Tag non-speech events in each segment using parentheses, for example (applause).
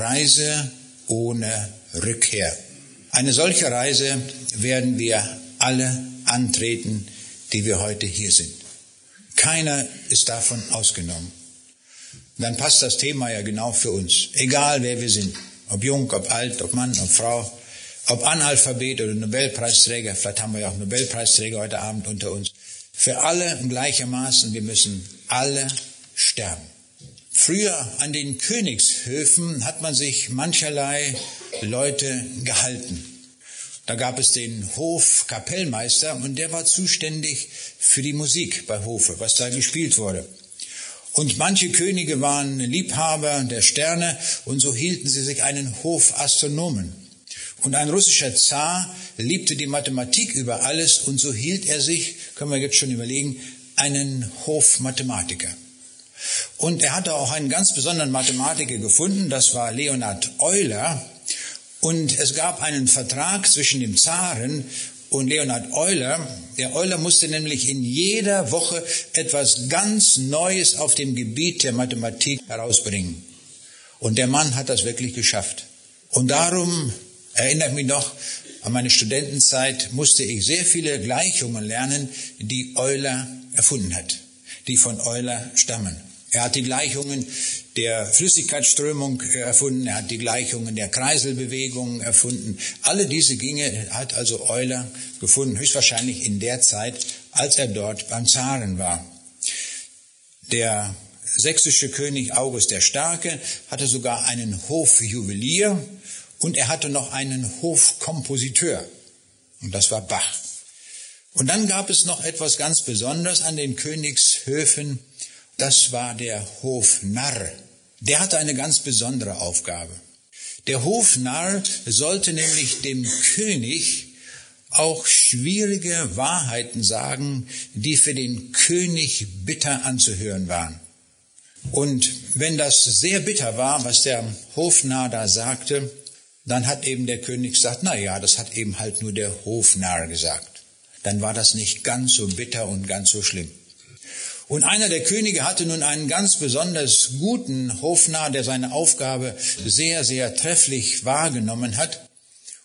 Reise ohne Rückkehr. Eine solche Reise werden wir alle antreten, die wir heute hier sind. Keiner ist davon ausgenommen. dann passt das Thema ja genau für uns. Egal wer wir sind. Ob jung, ob alt, ob Mann, ob Frau, ob Analphabet oder Nobelpreisträger. Vielleicht haben wir ja auch Nobelpreisträger heute Abend unter uns. Für alle gleichermaßen. Wir müssen alle sterben. Früher an den Königshöfen hat man sich mancherlei Leute gehalten. Da gab es den Hofkapellmeister und der war zuständig für die Musik bei Hofe, was da gespielt wurde. Und manche Könige waren Liebhaber der Sterne und so hielten sie sich einen Hofastronomen. Und ein russischer Zar liebte die Mathematik über alles und so hielt er sich, können wir jetzt schon überlegen, einen Hofmathematiker. Und er hatte auch einen ganz besonderen Mathematiker gefunden, das war Leonhard Euler, und es gab einen Vertrag zwischen dem Zaren und Leonhard Euler. Der Euler musste nämlich in jeder Woche etwas ganz Neues auf dem Gebiet der Mathematik herausbringen. Und der Mann hat das wirklich geschafft. Und darum erinnert mich noch, an meine Studentenzeit musste ich sehr viele Gleichungen lernen, die Euler erfunden hat, die von Euler stammen. Er hat die Gleichungen der Flüssigkeitsströmung erfunden, er hat die Gleichungen der Kreiselbewegung erfunden. Alle diese Dinge hat also Euler gefunden, höchstwahrscheinlich in der Zeit, als er dort beim Zaren war. Der sächsische König August der Starke hatte sogar einen Hofjuwelier und er hatte noch einen Hofkompositeur. Und das war Bach. Und dann gab es noch etwas ganz Besonderes an den Königshöfen das war der Hofnarr. Der hatte eine ganz besondere Aufgabe. Der Hofnarr sollte nämlich dem König auch schwierige Wahrheiten sagen, die für den König bitter anzuhören waren. Und wenn das sehr bitter war, was der Hofnarr da sagte, dann hat eben der König gesagt, na ja, das hat eben halt nur der Hofnarr gesagt. Dann war das nicht ganz so bitter und ganz so schlimm. Und einer der Könige hatte nun einen ganz besonders guten Hofnarr, der seine Aufgabe sehr, sehr trefflich wahrgenommen hat.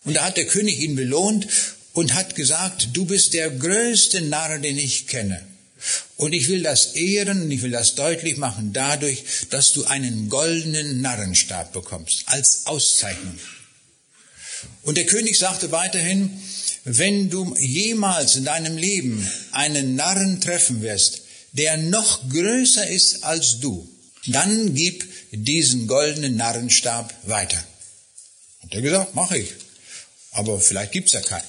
Und da hat der König ihn belohnt und hat gesagt, du bist der größte Narr, den ich kenne. Und ich will das ehren und ich will das deutlich machen dadurch, dass du einen goldenen Narrenstab bekommst als Auszeichnung. Und der König sagte weiterhin, wenn du jemals in deinem Leben einen Narren treffen wirst, der noch größer ist als du, dann gib diesen goldenen Narrenstab weiter. Hat er gesagt, mache ich. Aber vielleicht gibt's ja keinen.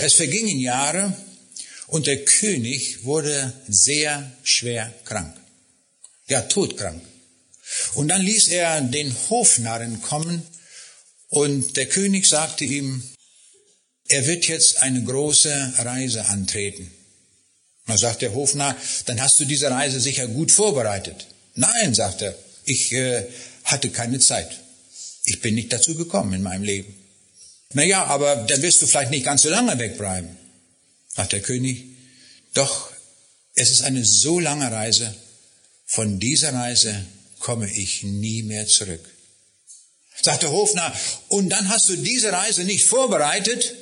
Es vergingen Jahre und der König wurde sehr schwer krank. Ja, todkrank. Und dann ließ er den Hofnarren kommen und der König sagte ihm, er wird jetzt eine große Reise antreten. Da sagt der Hofnarr, dann hast du diese Reise sicher gut vorbereitet. Nein, sagt er, ich äh, hatte keine Zeit. Ich bin nicht dazu gekommen in meinem Leben. Naja, aber dann wirst du vielleicht nicht ganz so lange wegbleiben. Sagt der König, doch, es ist eine so lange Reise, von dieser Reise komme ich nie mehr zurück. Sagt der Hofnarr, und dann hast du diese Reise nicht vorbereitet?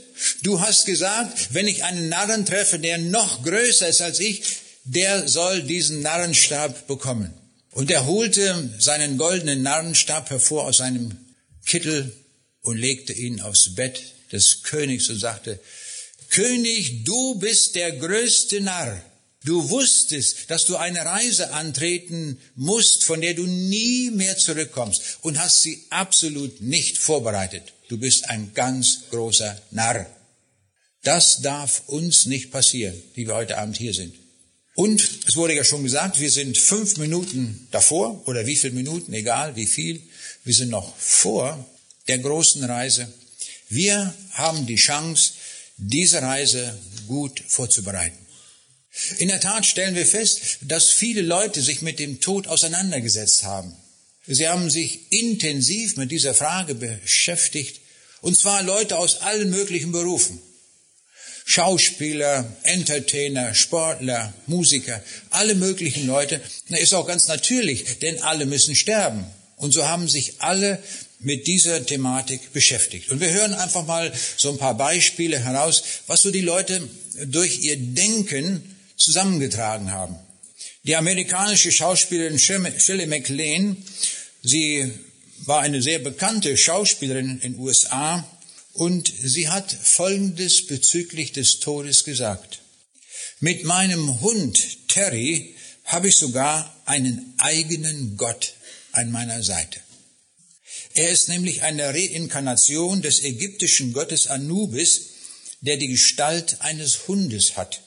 Du hast gesagt, wenn ich einen Narren treffe, der noch größer ist als ich, der soll diesen Narrenstab bekommen. Und er holte seinen goldenen Narrenstab hervor aus seinem Kittel und legte ihn aufs Bett des Königs und sagte, König, du bist der größte Narr. Du wusstest, dass du eine Reise antreten musst, von der du nie mehr zurückkommst und hast sie absolut nicht vorbereitet. Du bist ein ganz großer Narr. Das darf uns nicht passieren, die wir heute Abend hier sind. Und es wurde ja schon gesagt, wir sind fünf Minuten davor oder wie viele Minuten, egal wie viel, wir sind noch vor der großen Reise. Wir haben die Chance, diese Reise gut vorzubereiten. In der Tat stellen wir fest, dass viele Leute sich mit dem Tod auseinandergesetzt haben. Sie haben sich intensiv mit dieser Frage beschäftigt, und zwar Leute aus allen möglichen Berufen. Schauspieler, Entertainer, Sportler, Musiker, alle möglichen Leute. Das ist auch ganz natürlich, denn alle müssen sterben. Und so haben sich alle mit dieser Thematik beschäftigt. Und wir hören einfach mal so ein paar Beispiele heraus, was so die Leute durch ihr Denken zusammengetragen haben. Die amerikanische Schauspielerin Shirley MacLaine, sie war eine sehr bekannte Schauspielerin in den USA und sie hat Folgendes bezüglich des Todes gesagt. Mit meinem Hund Terry habe ich sogar einen eigenen Gott an meiner Seite. Er ist nämlich eine Reinkarnation des ägyptischen Gottes Anubis, der die Gestalt eines Hundes hat.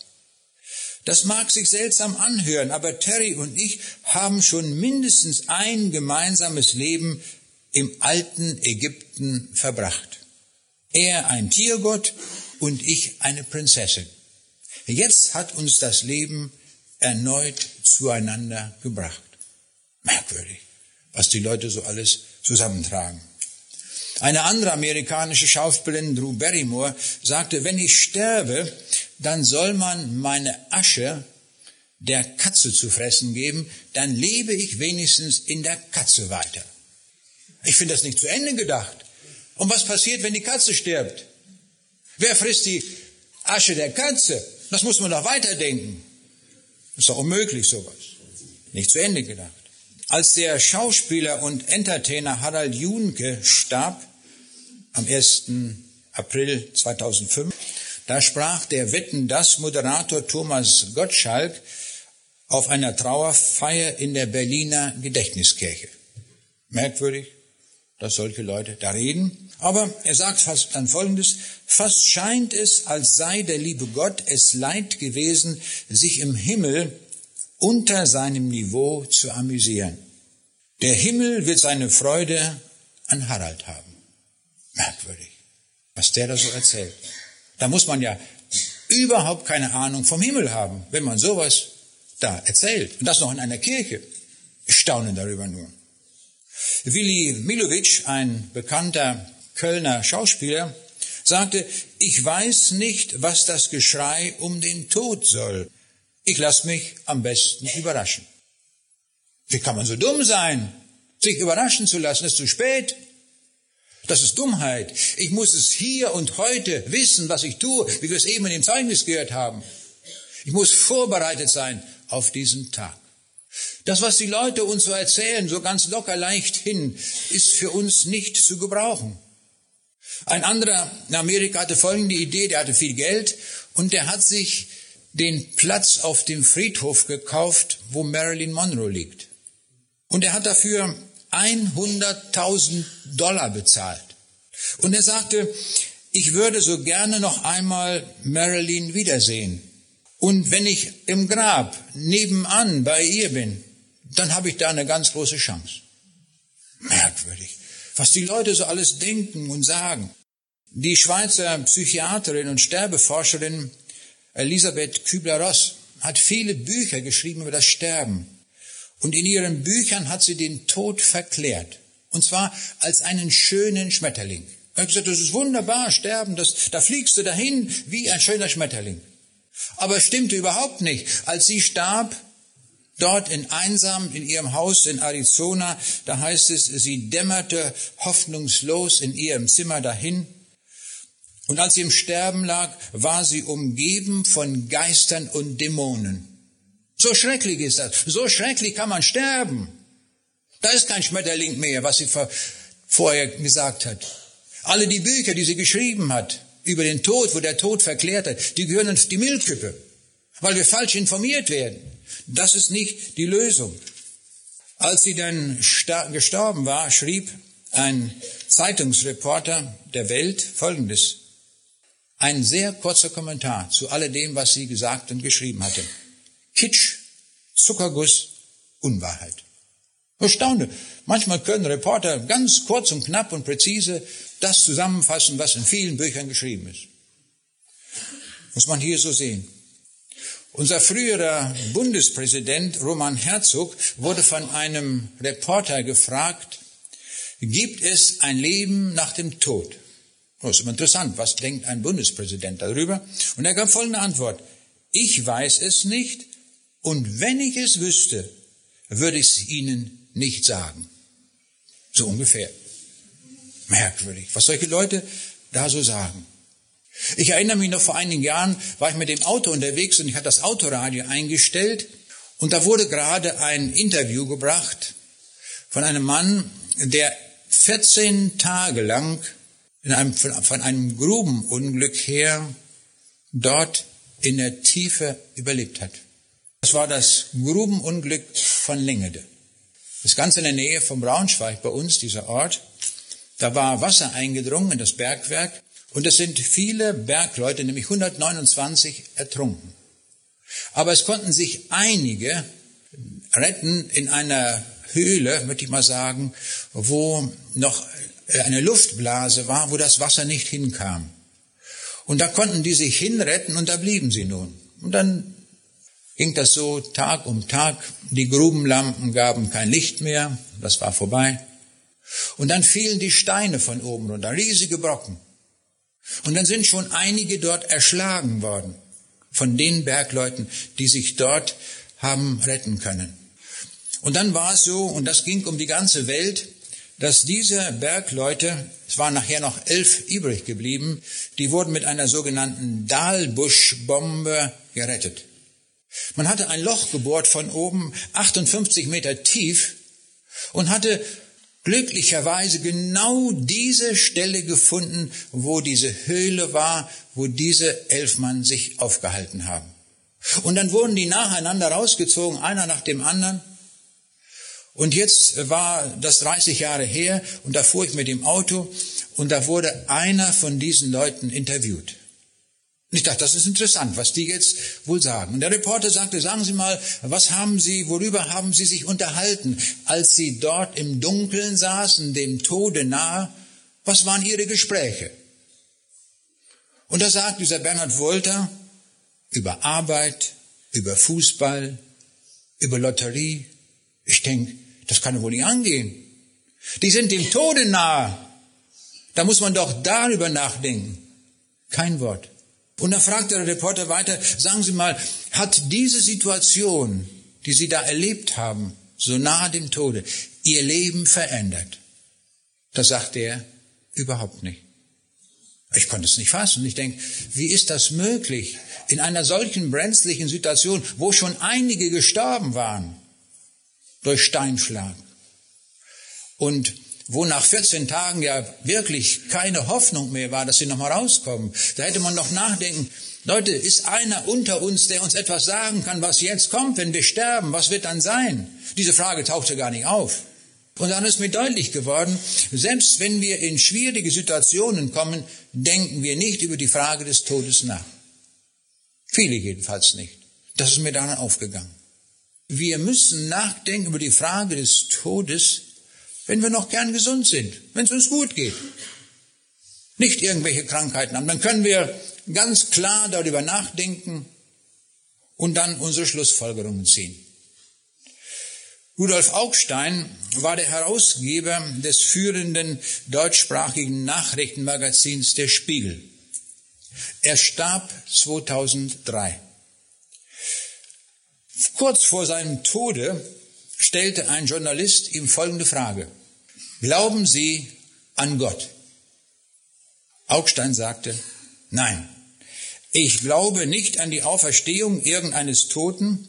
Das mag sich seltsam anhören, aber Terry und ich haben schon mindestens ein gemeinsames Leben im alten Ägypten verbracht. Er ein Tiergott und ich eine Prinzessin. Jetzt hat uns das Leben erneut zueinander gebracht. Merkwürdig, was die Leute so alles zusammentragen. Eine andere amerikanische Schauspielerin, Drew Barrymore, sagte, wenn ich sterbe, dann soll man meine Asche der Katze zu fressen geben, dann lebe ich wenigstens in der Katze weiter. Ich finde das nicht zu Ende gedacht. Und was passiert, wenn die Katze stirbt? Wer frisst die Asche der Katze? Das muss man doch weiterdenken. Ist doch unmöglich sowas. Nicht zu Ende gedacht. Als der Schauspieler und Entertainer Harald Junke starb, am 1. April 2005, da sprach der Wetten das Moderator Thomas Gottschalk auf einer Trauerfeier in der Berliner Gedächtniskirche. Merkwürdig, dass solche Leute da reden. Aber er sagt fast dann Folgendes, fast scheint es, als sei der liebe Gott es leid gewesen, sich im Himmel unter seinem Niveau zu amüsieren. Der Himmel wird seine Freude an Harald haben. Merkwürdig, was der da so erzählt. Da muss man ja überhaupt keine Ahnung vom Himmel haben, wenn man sowas da erzählt. Und das noch in einer Kirche. Ich staune darüber nur. Willi Milovic, ein bekannter Kölner Schauspieler, sagte, ich weiß nicht, was das Geschrei um den Tod soll. Ich lasse mich am besten überraschen. Wie kann man so dumm sein? Sich überraschen zu lassen, ist zu spät. Das ist Dummheit. Ich muss es hier und heute wissen, was ich tue, wie wir es eben in dem Zeugnis gehört haben. Ich muss vorbereitet sein auf diesen Tag. Das, was die Leute uns so erzählen, so ganz locker leicht hin, ist für uns nicht zu gebrauchen. Ein anderer in Amerika hatte folgende Idee, der hatte viel Geld und der hat sich den Platz auf dem Friedhof gekauft, wo Marilyn Monroe liegt. Und er hat dafür 100.000 Dollar bezahlt. Und er sagte, ich würde so gerne noch einmal Marilyn wiedersehen. Und wenn ich im Grab nebenan bei ihr bin, dann habe ich da eine ganz große Chance. Merkwürdig, was die Leute so alles denken und sagen. Die Schweizer Psychiaterin und Sterbeforscherin Elisabeth Kübler-Ross hat viele Bücher geschrieben über das Sterben. Und in ihren Büchern hat sie den Tod verklärt. Und zwar als einen schönen Schmetterling. Er hat gesagt, das ist wunderbar, sterben, das, da fliegst du dahin wie ein schöner Schmetterling. Aber es stimmte überhaupt nicht. Als sie starb, dort in einsam in ihrem Haus in Arizona, da heißt es, sie dämmerte hoffnungslos in ihrem Zimmer dahin. Und als sie im Sterben lag, war sie umgeben von Geistern und Dämonen. So schrecklich ist das. So schrecklich kann man sterben. Da ist kein Schmetterling mehr, was sie vorher gesagt hat. Alle die Bücher, die sie geschrieben hat über den Tod, wo der Tod verklärt hat, die gehören auf die Müllkippe, weil wir falsch informiert werden. Das ist nicht die Lösung. Als sie dann gestorben war, schrieb ein Zeitungsreporter der Welt Folgendes. Ein sehr kurzer Kommentar zu alledem, was sie gesagt und geschrieben hatte. Kitsch, Zuckerguss, Unwahrheit. Erstaunte. Manchmal können Reporter ganz kurz und knapp und präzise das zusammenfassen, was in vielen Büchern geschrieben ist. Muss man hier so sehen. Unser früherer Bundespräsident Roman Herzog wurde von einem Reporter gefragt, gibt es ein Leben nach dem Tod? Das ist interessant, was denkt ein Bundespräsident darüber? Und er gab folgende Antwort, ich weiß es nicht, und wenn ich es wüsste, würde ich es Ihnen nicht sagen. So ungefähr. Merkwürdig, was solche Leute da so sagen. Ich erinnere mich noch vor einigen Jahren, war ich mit dem Auto unterwegs und ich hatte das Autoradio eingestellt und da wurde gerade ein Interview gebracht von einem Mann, der 14 Tage lang in einem, von einem Grubenunglück her dort in der Tiefe überlebt hat. Das war das Grubenunglück von Lingede. Das Ganze in der Nähe von Braunschweig bei uns, dieser Ort. Da war Wasser eingedrungen in das Bergwerk und es sind viele Bergleute, nämlich 129, ertrunken. Aber es konnten sich einige retten in einer Höhle, möchte ich mal sagen, wo noch eine Luftblase war, wo das Wasser nicht hinkam. Und da konnten die sich hinretten und da blieben sie nun. Und dann ging das so Tag um Tag. Die Grubenlampen gaben kein Licht mehr, das war vorbei. Und dann fielen die Steine von oben runter, riesige Brocken. Und dann sind schon einige dort erschlagen worden von den Bergleuten, die sich dort haben retten können. Und dann war es so, und das ging um die ganze Welt, dass diese Bergleute, es waren nachher noch elf übrig geblieben, die wurden mit einer sogenannten Dahlbuschbombe gerettet. Man hatte ein Loch gebohrt von oben, 58 Meter tief, und hatte glücklicherweise genau diese Stelle gefunden, wo diese Höhle war, wo diese elf Mann sich aufgehalten haben. Und dann wurden die nacheinander rausgezogen, einer nach dem anderen. Und jetzt war das 30 Jahre her und da fuhr ich mit dem Auto und da wurde einer von diesen Leuten interviewt. Und ich dachte, das ist interessant, was die jetzt wohl sagen. Und der Reporter sagte, sagen Sie mal, was haben Sie, worüber haben Sie sich unterhalten, als Sie dort im Dunkeln saßen, dem Tode nahe? Was waren Ihre Gespräche? Und da sagt dieser Bernhard Wolter über Arbeit, über Fußball, über Lotterie, ich denke, das kann wohl nicht angehen. Die sind dem Tode nahe. Da muss man doch darüber nachdenken. Kein Wort. Und dann fragt der Reporter weiter, sagen Sie mal, hat diese Situation, die Sie da erlebt haben, so nahe dem Tode, Ihr Leben verändert? Da sagt er, überhaupt nicht. Ich konnte es nicht fassen. Ich denke, wie ist das möglich? In einer solchen brenzlichen Situation, wo schon einige gestorben waren, durch Steinschlag. Und wo nach 14 Tagen ja wirklich keine Hoffnung mehr war, dass sie nochmal rauskommen. Da hätte man noch nachdenken, Leute, ist einer unter uns, der uns etwas sagen kann, was jetzt kommt, wenn wir sterben? Was wird dann sein? Diese Frage tauchte gar nicht auf. Und dann ist mir deutlich geworden, selbst wenn wir in schwierige Situationen kommen, denken wir nicht über die Frage des Todes nach. Viele jedenfalls nicht. Das ist mir dann aufgegangen. Wir müssen nachdenken über die Frage des Todes, wenn wir noch gern gesund sind, wenn es uns gut geht. Nicht irgendwelche Krankheiten haben. Dann können wir ganz klar darüber nachdenken und dann unsere Schlussfolgerungen ziehen. Rudolf Augstein war der Herausgeber des führenden deutschsprachigen Nachrichtenmagazins Der Spiegel. Er starb 2003. Kurz vor seinem Tode stellte ein Journalist ihm folgende Frage. Glauben Sie an Gott? Augstein sagte, nein, ich glaube nicht an die Auferstehung irgendeines Toten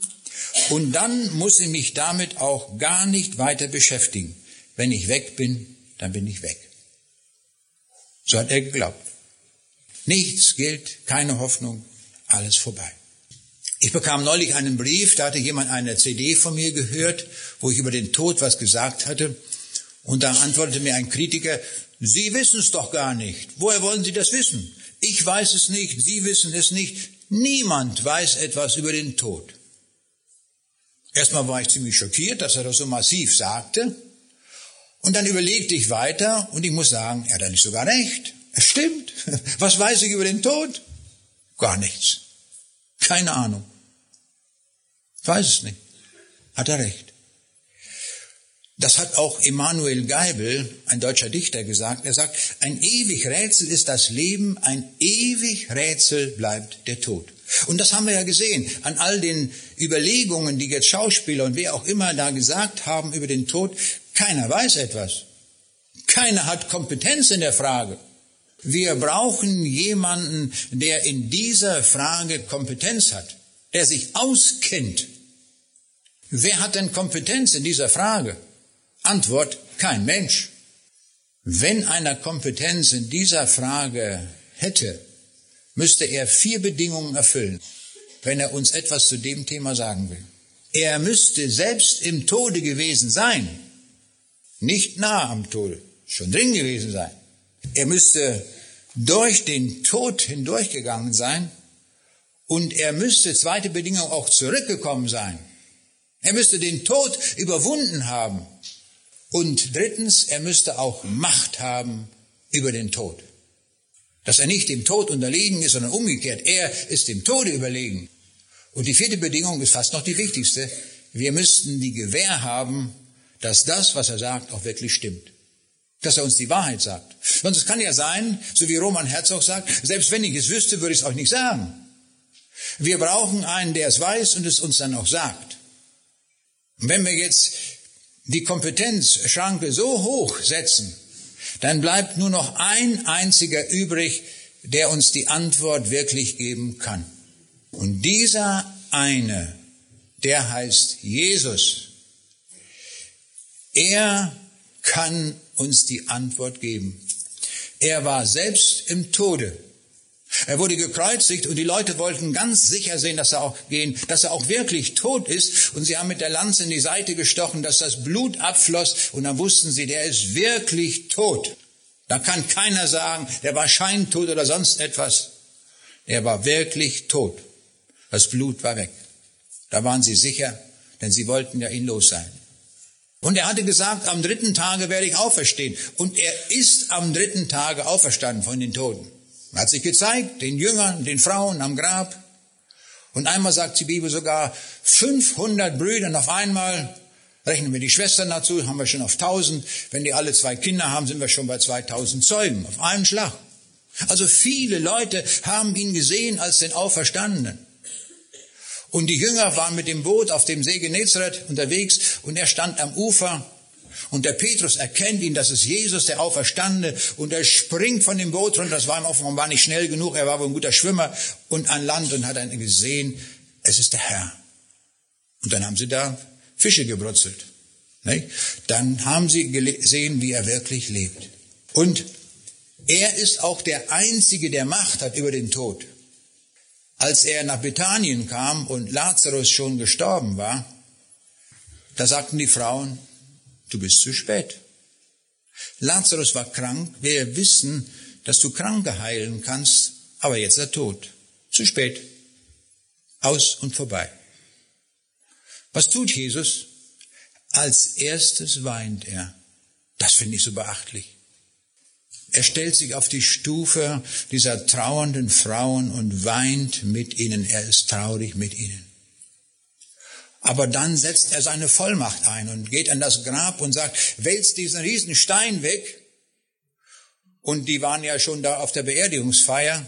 und dann muss ich mich damit auch gar nicht weiter beschäftigen. Wenn ich weg bin, dann bin ich weg. So hat er geglaubt. Nichts gilt, keine Hoffnung, alles vorbei. Ich bekam neulich einen Brief, da hatte jemand eine CD von mir gehört, wo ich über den Tod was gesagt hatte. Und da antwortete mir ein Kritiker, Sie wissen es doch gar nicht. Woher wollen Sie das wissen? Ich weiß es nicht, Sie wissen es nicht. Niemand weiß etwas über den Tod. Erstmal war ich ziemlich schockiert, dass er das so massiv sagte. Und dann überlegte ich weiter und ich muss sagen, er hat nicht sogar recht. Es stimmt. (laughs) Was weiß ich über den Tod? Gar nichts. Keine Ahnung. Weiß es nicht. Hat er recht. Das hat auch Emanuel Geibel, ein deutscher Dichter, gesagt. Er sagt, ein ewig Rätsel ist das Leben, ein ewig Rätsel bleibt der Tod. Und das haben wir ja gesehen an all den Überlegungen, die jetzt Schauspieler und wer auch immer da gesagt haben über den Tod. Keiner weiß etwas. Keiner hat Kompetenz in der Frage. Wir brauchen jemanden, der in dieser Frage Kompetenz hat, der sich auskennt. Wer hat denn Kompetenz in dieser Frage? Antwort, kein Mensch. Wenn einer Kompetenz in dieser Frage hätte, müsste er vier Bedingungen erfüllen, wenn er uns etwas zu dem Thema sagen will. Er müsste selbst im Tode gewesen sein, nicht nah am Tode, schon drin gewesen sein. Er müsste durch den Tod hindurchgegangen sein und er müsste, zweite Bedingung, auch zurückgekommen sein. Er müsste den Tod überwunden haben. Und drittens, er müsste auch Macht haben über den Tod. Dass er nicht dem Tod unterlegen ist, sondern umgekehrt. Er ist dem Tode überlegen. Und die vierte Bedingung ist fast noch die wichtigste. Wir müssten die Gewähr haben, dass das, was er sagt, auch wirklich stimmt. Dass er uns die Wahrheit sagt. Sonst es kann ja sein, so wie Roman Herzog sagt, selbst wenn ich es wüsste, würde ich es euch nicht sagen. Wir brauchen einen, der es weiß und es uns dann auch sagt. Und wenn wir jetzt die Kompetenzschranke so hoch setzen, dann bleibt nur noch ein einziger übrig, der uns die Antwort wirklich geben kann. Und dieser eine, der heißt Jesus. Er kann uns die Antwort geben. Er war selbst im Tode. Er wurde gekreuzigt und die Leute wollten ganz sicher sehen, dass er auch gehen, dass er auch wirklich tot ist. Und sie haben mit der Lanze in die Seite gestochen, dass das Blut abfloss. Und dann wussten sie, der ist wirklich tot. Da kann keiner sagen, der war scheintot oder sonst etwas. Er war wirklich tot. Das Blut war weg. Da waren sie sicher, denn sie wollten ja ihn los sein. Und er hatte gesagt, am dritten Tage werde ich auferstehen. Und er ist am dritten Tage auferstanden von den Toten. Er hat sich gezeigt, den Jüngern, den Frauen am Grab. Und einmal sagt die Bibel sogar, 500 Brüdern auf einmal, rechnen wir die Schwestern dazu, haben wir schon auf 1000. Wenn die alle zwei Kinder haben, sind wir schon bei 2000 Zeugen, auf einen Schlag. Also viele Leute haben ihn gesehen als den Auferstandenen. Und die Jünger waren mit dem Boot auf dem See Genezareth unterwegs und er stand am Ufer und der Petrus erkennt ihn, das ist Jesus, der Auferstandene, und er springt von dem Boot runter. Das war ihm offenbar nicht schnell genug, er war wohl ein guter Schwimmer und an Land und hat dann gesehen, es ist der Herr. Und dann haben sie da Fische gebrutzelt. Dann haben sie gesehen, wie er wirklich lebt. Und er ist auch der Einzige, der Macht hat über den Tod. Als er nach Bethanien kam und Lazarus schon gestorben war, da sagten die Frauen, du bist zu spät. Lazarus war krank, wir wissen, dass du Kranke heilen kannst, aber jetzt ist er tot. Zu spät. Aus und vorbei. Was tut Jesus? Als erstes weint er. Das finde ich so beachtlich. Er stellt sich auf die Stufe dieser trauernden Frauen und weint mit ihnen. Er ist traurig mit ihnen. Aber dann setzt er seine Vollmacht ein und geht an das Grab und sagt, wälzt diesen riesen Stein weg. Und die waren ja schon da auf der Beerdigungsfeier.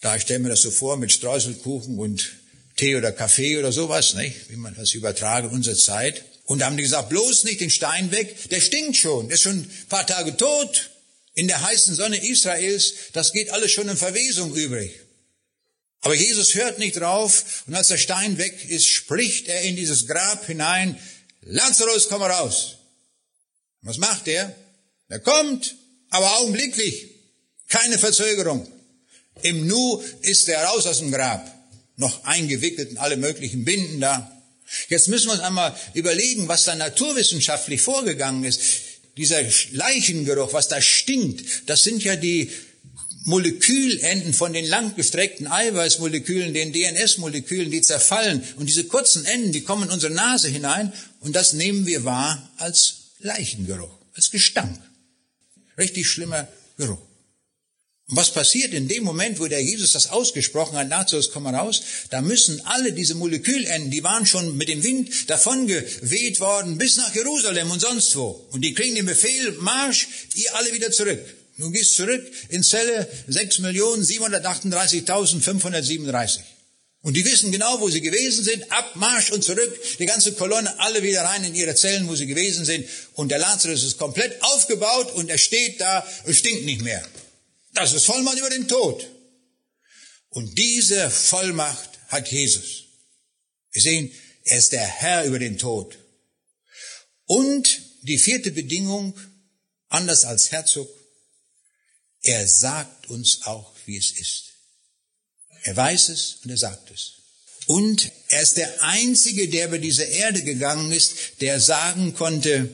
Da ich stelle mir das so vor mit Streuselkuchen und Tee oder Kaffee oder sowas, nicht? wie man das übertrage unsere Zeit. Und da haben die gesagt, bloß nicht den Stein weg, der stinkt schon, der ist schon ein paar Tage tot in der heißen Sonne Israels, das geht alles schon in Verwesung übrig. Aber Jesus hört nicht drauf und als der Stein weg ist, spricht er in dieses Grab hinein, Lazarus, komm raus. Was macht er? Er kommt, aber augenblicklich, keine Verzögerung. Im Nu ist er raus aus dem Grab, noch eingewickelt in alle möglichen Binden da. Jetzt müssen wir uns einmal überlegen, was da naturwissenschaftlich vorgegangen ist dieser Leichengeruch, was da stinkt, das sind ja die Molekülenden von den langgestreckten Eiweißmolekülen, den DNS-Molekülen, die zerfallen. Und diese kurzen Enden, die kommen in unsere Nase hinein und das nehmen wir wahr als Leichengeruch, als Gestank. Richtig schlimmer Geruch. Und was passiert in dem Moment, wo der Jesus das ausgesprochen hat, Lazarus, komm mal raus, da müssen alle diese Molekülenden, die waren schon mit dem Wind davon geweht worden, bis nach Jerusalem und sonst wo. Und die kriegen den Befehl, Marsch, ihr alle wieder zurück. Du gehst zurück in Zelle 6.738.537. Und die wissen genau, wo sie gewesen sind, Abmarsch und zurück, die ganze Kolonne, alle wieder rein in ihre Zellen, wo sie gewesen sind. Und der Lazarus ist komplett aufgebaut und er steht da und stinkt nicht mehr. Das ist Vollmacht über den Tod. Und diese Vollmacht hat Jesus. Wir sehen, er ist der Herr über den Tod. Und die vierte Bedingung, anders als Herzog, er sagt uns auch, wie es ist. Er weiß es und er sagt es. Und er ist der Einzige, der über diese Erde gegangen ist, der sagen konnte,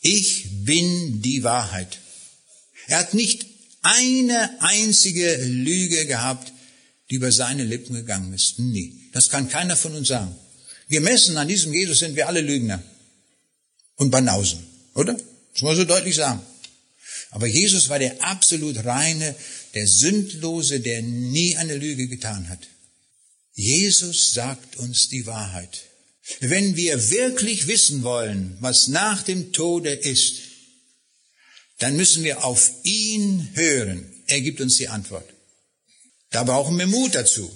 ich bin die Wahrheit. Er hat nicht eine einzige Lüge gehabt, die über seine Lippen gegangen ist. Nie. Das kann keiner von uns sagen. Gemessen an diesem Jesus sind wir alle Lügner und Banausen, oder? Das muss man so deutlich sagen. Aber Jesus war der absolut reine, der Sündlose, der nie eine Lüge getan hat. Jesus sagt uns die Wahrheit. Wenn wir wirklich wissen wollen, was nach dem Tode ist, dann müssen wir auf ihn hören. Er gibt uns die Antwort. Da brauchen wir Mut dazu,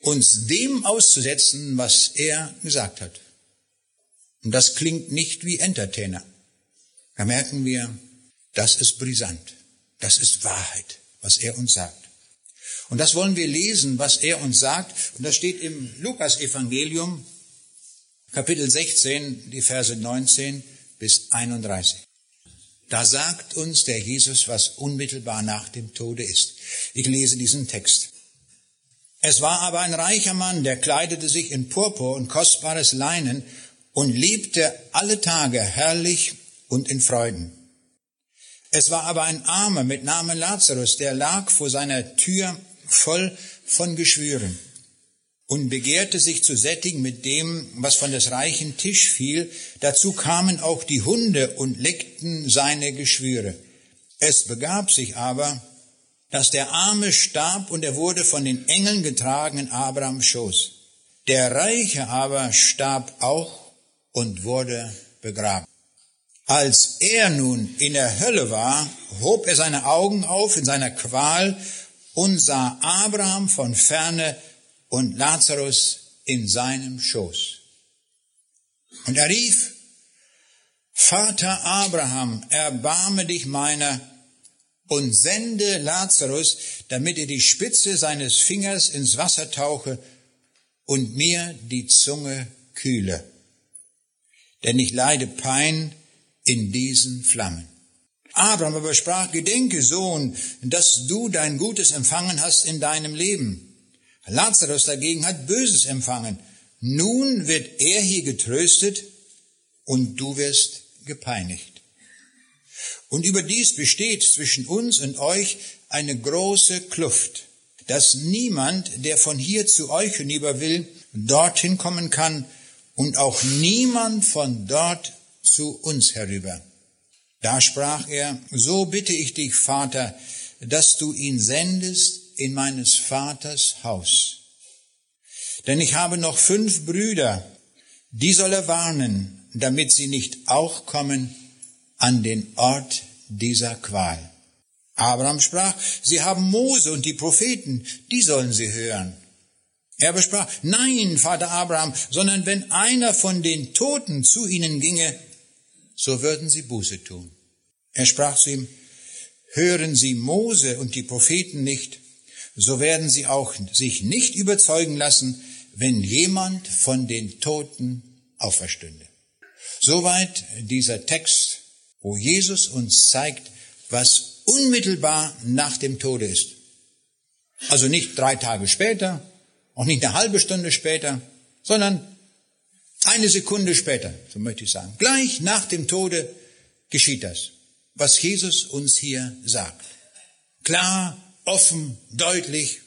uns dem auszusetzen, was er gesagt hat. Und das klingt nicht wie Entertainer. Da merken wir, das ist brisant. Das ist Wahrheit, was er uns sagt. Und das wollen wir lesen, was er uns sagt. Und das steht im Lukas-Evangelium, Kapitel 16, die Verse 19 bis 31. Da sagt uns der Jesus, was unmittelbar nach dem Tode ist. Ich lese diesen Text. Es war aber ein reicher Mann, der kleidete sich in Purpur und kostbares Leinen und lebte alle Tage herrlich und in Freuden. Es war aber ein Armer mit Namen Lazarus, der lag vor seiner Tür voll von Geschwüren und begehrte sich zu sättigen mit dem, was von des reichen Tisch fiel. Dazu kamen auch die Hunde und leckten seine Geschwüre. Es begab sich aber, dass der Arme starb und er wurde von den Engeln getragen in Abrahams Schoß. Der Reiche aber starb auch und wurde begraben. Als er nun in der Hölle war, hob er seine Augen auf in seiner Qual und sah Abraham von ferne und Lazarus in seinem Schoß. Und er rief, Vater Abraham, erbarme dich meiner und sende Lazarus, damit er die Spitze seines Fingers ins Wasser tauche und mir die Zunge kühle. Denn ich leide Pein in diesen Flammen. Abraham aber sprach, Gedenke, Sohn, dass du dein Gutes empfangen hast in deinem Leben. Lazarus dagegen hat Böses empfangen. Nun wird er hier getröstet und du wirst gepeinigt. Und überdies besteht zwischen uns und euch eine große Kluft, dass niemand, der von hier zu euch hinüber will, dorthin kommen kann und auch niemand von dort zu uns herüber. Da sprach er, so bitte ich dich, Vater, dass du ihn sendest in meines Vaters Haus. Denn ich habe noch fünf Brüder, die soll er warnen, damit sie nicht auch kommen an den Ort dieser Qual. Abraham sprach, sie haben Mose und die Propheten, die sollen sie hören. Er besprach, nein, Vater Abraham, sondern wenn einer von den Toten zu ihnen ginge, so würden sie Buße tun. Er sprach zu ihm, hören Sie Mose und die Propheten nicht, so werden sie auch sich nicht überzeugen lassen, wenn jemand von den Toten auferstünde. Soweit dieser Text, wo Jesus uns zeigt, was unmittelbar nach dem Tode ist. Also nicht drei Tage später, auch nicht eine halbe Stunde später, sondern eine Sekunde später, so möchte ich sagen. Gleich nach dem Tode geschieht das, was Jesus uns hier sagt. Klar, offen, deutlich.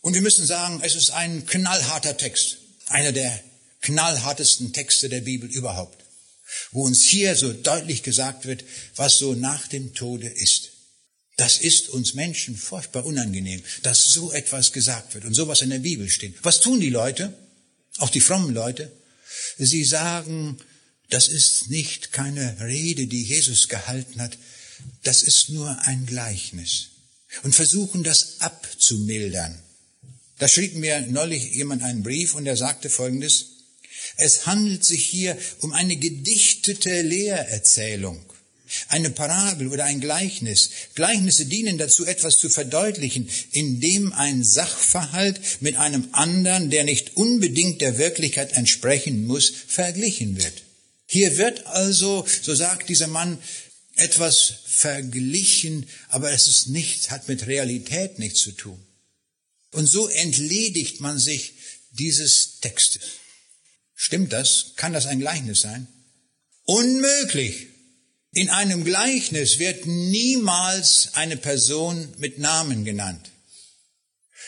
Und wir müssen sagen, es ist ein knallharter Text. Einer der knallhartesten Texte der Bibel überhaupt. Wo uns hier so deutlich gesagt wird, was so nach dem Tode ist. Das ist uns Menschen furchtbar unangenehm, dass so etwas gesagt wird und sowas in der Bibel steht. Was tun die Leute? Auch die frommen Leute? Sie sagen, das ist nicht keine Rede, die Jesus gehalten hat, das ist nur ein Gleichnis und versuchen das abzumildern. Da schrieb mir neulich jemand einen Brief und er sagte Folgendes. Es handelt sich hier um eine gedichtete Lehrerzählung, eine Parabel oder ein Gleichnis. Gleichnisse dienen dazu, etwas zu verdeutlichen, indem ein Sachverhalt mit einem anderen, der nicht unbedingt der Wirklichkeit entsprechen muss, verglichen wird. Hier wird also, so sagt dieser Mann, etwas verglichen, aber es ist nicht, hat mit Realität nichts zu tun. Und so entledigt man sich dieses Textes. Stimmt das? Kann das ein Gleichnis sein? Unmöglich. In einem Gleichnis wird niemals eine Person mit Namen genannt.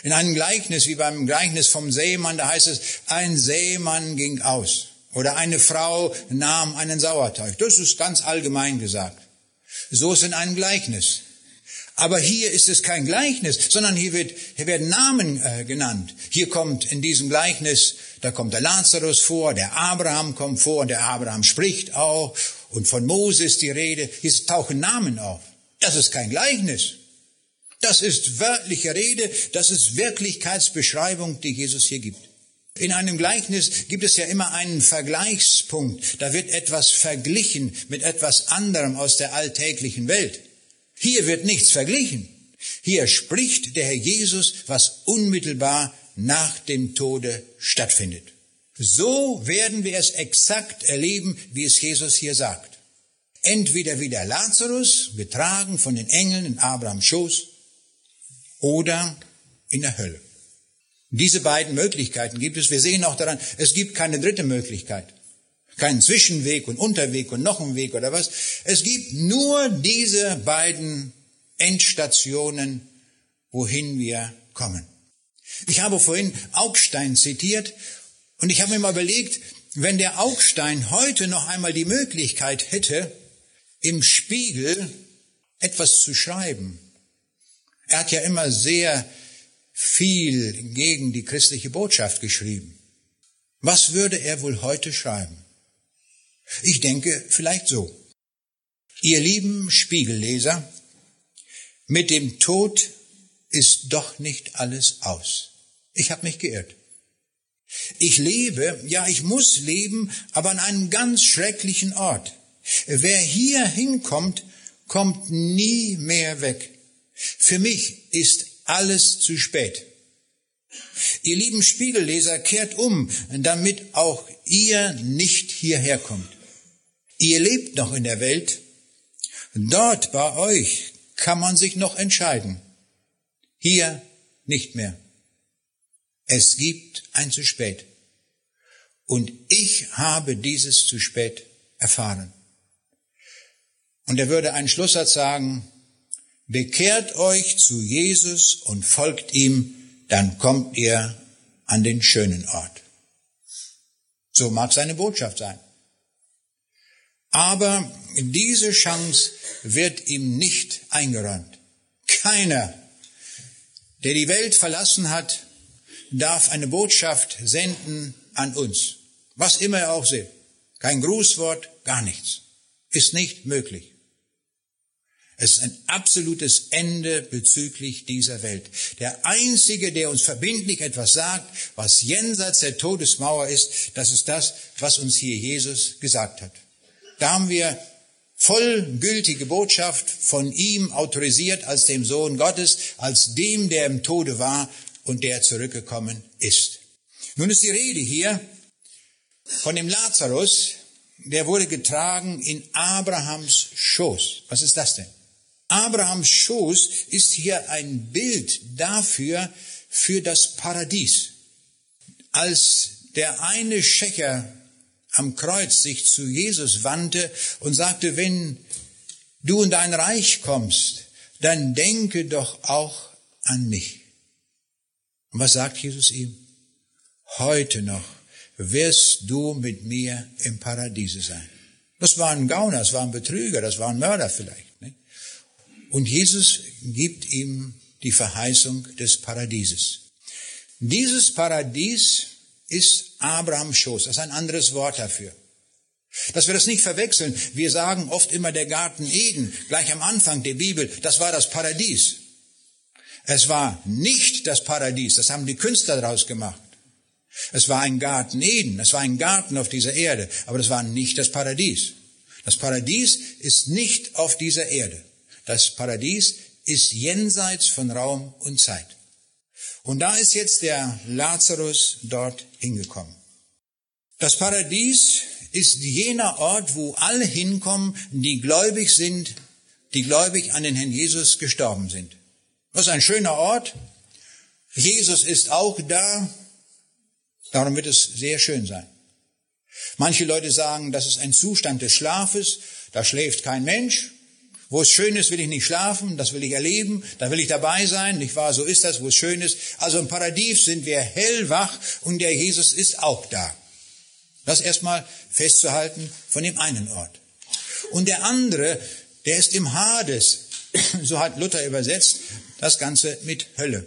In einem Gleichnis, wie beim Gleichnis vom Seemann, da heißt es, ein Seemann ging aus. Oder eine Frau nahm einen Sauerteig. Das ist ganz allgemein gesagt. So ist in einem Gleichnis. Aber hier ist es kein Gleichnis, sondern hier, wird, hier werden Namen äh, genannt. Hier kommt in diesem Gleichnis, da kommt der Lazarus vor, der Abraham kommt vor, und der Abraham spricht auch und von Moses die Rede. Hier tauchen Namen auf. Das ist kein Gleichnis. Das ist wörtliche Rede, das ist Wirklichkeitsbeschreibung, die Jesus hier gibt. In einem Gleichnis gibt es ja immer einen Vergleichspunkt. Da wird etwas verglichen mit etwas anderem aus der alltäglichen Welt. Hier wird nichts verglichen. Hier spricht der Herr Jesus, was unmittelbar nach dem Tode stattfindet. So werden wir es exakt erleben, wie es Jesus hier sagt. Entweder wie der Lazarus, getragen von den Engeln in Abrahams Schoß, oder in der Hölle. Diese beiden Möglichkeiten gibt es. Wir sehen auch daran, es gibt keine dritte Möglichkeit. Keinen Zwischenweg und Unterweg und noch einen Weg oder was. Es gibt nur diese beiden Endstationen, wohin wir kommen. Ich habe vorhin Augstein zitiert und ich habe mir mal überlegt, wenn der Augstein heute noch einmal die Möglichkeit hätte, im Spiegel etwas zu schreiben. Er hat ja immer sehr viel gegen die christliche Botschaft geschrieben. Was würde er wohl heute schreiben? Ich denke vielleicht so. Ihr lieben Spiegelleser, mit dem Tod ist doch nicht alles aus. Ich habe mich geirrt. Ich lebe, ja, ich muss leben, aber an einem ganz schrecklichen Ort. Wer hier hinkommt, kommt nie mehr weg. Für mich ist alles zu spät. Ihr lieben Spiegelleser, kehrt um, damit auch ihr nicht hierher kommt. Ihr lebt noch in der Welt. Dort bei euch kann man sich noch entscheiden. Hier nicht mehr. Es gibt ein zu spät. Und ich habe dieses zu spät erfahren. Und er würde einen Schlusssatz sagen, bekehrt euch zu Jesus und folgt ihm, dann kommt ihr an den schönen Ort. So mag seine Botschaft sein. Aber diese Chance wird ihm nicht eingeräumt. Keiner, der die Welt verlassen hat, darf eine Botschaft senden an uns. Was immer er auch sieht. Kein Grußwort, gar nichts. Ist nicht möglich. Es ist ein absolutes Ende bezüglich dieser Welt. Der Einzige, der uns verbindlich etwas sagt, was jenseits der Todesmauer ist, das ist das, was uns hier Jesus gesagt hat. Da haben wir vollgültige Botschaft von ihm autorisiert als dem Sohn Gottes, als dem, der im Tode war und der zurückgekommen ist. Nun ist die Rede hier von dem Lazarus, der wurde getragen in Abrahams Schoß. Was ist das denn? Abrahams Schoß ist hier ein Bild dafür, für das Paradies. Als der eine Schächer am Kreuz sich zu Jesus wandte und sagte, wenn du in dein Reich kommst, dann denke doch auch an mich. Und was sagt Jesus ihm? Heute noch wirst du mit mir im Paradiese sein. Das war ein Gauner, das war ein Betrüger, das war ein Mörder vielleicht. Ne? Und Jesus gibt ihm die Verheißung des Paradieses. Dieses Paradies ist Abrahams Schoß. Das ist ein anderes Wort dafür. Dass wir das nicht verwechseln. Wir sagen oft immer der Garten Eden, gleich am Anfang der Bibel, das war das Paradies. Es war nicht das Paradies, das haben die Künstler daraus gemacht. Es war ein Garten Eden, es war ein Garten auf dieser Erde, aber das war nicht das Paradies. Das Paradies ist nicht auf dieser Erde. Das Paradies ist jenseits von Raum und Zeit. Und da ist jetzt der Lazarus dort hingekommen. Das Paradies ist jener Ort, wo alle hinkommen, die gläubig sind, die gläubig an den Herrn Jesus gestorben sind. Das ist ein schöner Ort. Jesus ist auch da. Darum wird es sehr schön sein. Manche Leute sagen, das ist ein Zustand des Schlafes. Da schläft kein Mensch. Wo es schön ist, will ich nicht schlafen, das will ich erleben, da will ich dabei sein, nicht wahr? So ist das, wo es schön ist. Also im Paradies sind wir hellwach und der Jesus ist auch da. Das erstmal festzuhalten von dem einen Ort. Und der andere, der ist im Hades. (clears throat) So hat Luther übersetzt das Ganze mit Hölle.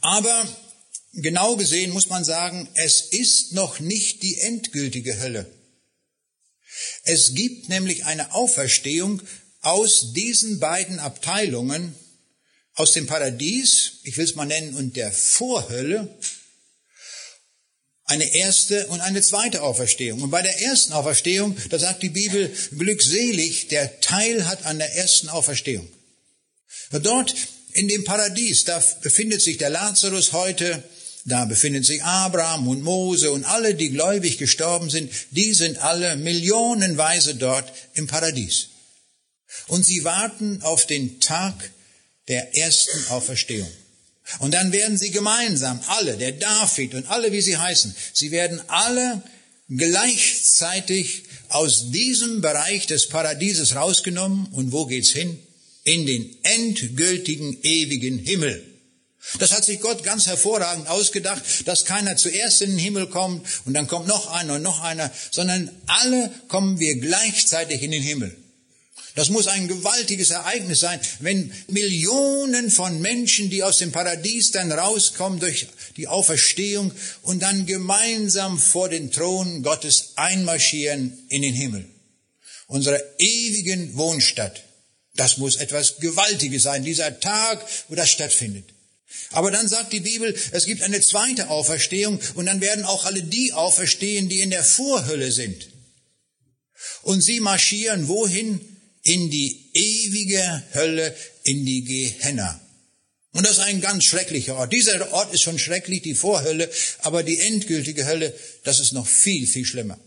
Aber genau gesehen muss man sagen, es ist noch nicht die endgültige Hölle. Es gibt nämlich eine Auferstehung aus diesen beiden Abteilungen, aus dem Paradies, ich will es mal nennen, und der Vorhölle, eine erste und eine zweite Auferstehung. Und bei der ersten Auferstehung, da sagt die Bibel, glückselig, der Teil hat an der ersten Auferstehung. Dort in dem Paradies, da befindet sich der Lazarus heute, da befindet sich Abraham und Mose und alle, die gläubig gestorben sind, die sind alle millionenweise dort im Paradies. Und sie warten auf den Tag der ersten Auferstehung. Und dann werden sie gemeinsam, alle, der David und alle, wie sie heißen, sie werden alle gleichzeitig aus diesem Bereich des Paradieses rausgenommen. Und wo geht's hin? In den endgültigen ewigen Himmel. Das hat sich Gott ganz hervorragend ausgedacht, dass keiner zuerst in den Himmel kommt und dann kommt noch einer und noch einer, sondern alle kommen wir gleichzeitig in den Himmel. Das muss ein gewaltiges Ereignis sein, wenn Millionen von Menschen, die aus dem Paradies dann rauskommen durch die Auferstehung und dann gemeinsam vor den Thron Gottes einmarschieren in den Himmel. Unserer ewigen Wohnstadt. Das muss etwas Gewaltiges sein, dieser Tag, wo das stattfindet. Aber dann sagt die Bibel, es gibt eine zweite Auferstehung und dann werden auch alle die auferstehen, die in der Vorhölle sind. Und sie marschieren wohin? In die ewige Hölle, in die Gehenna. Und das ist ein ganz schrecklicher Ort. Dieser Ort ist schon schrecklich, die Vorhölle, aber die endgültige Hölle, das ist noch viel, viel schlimmer.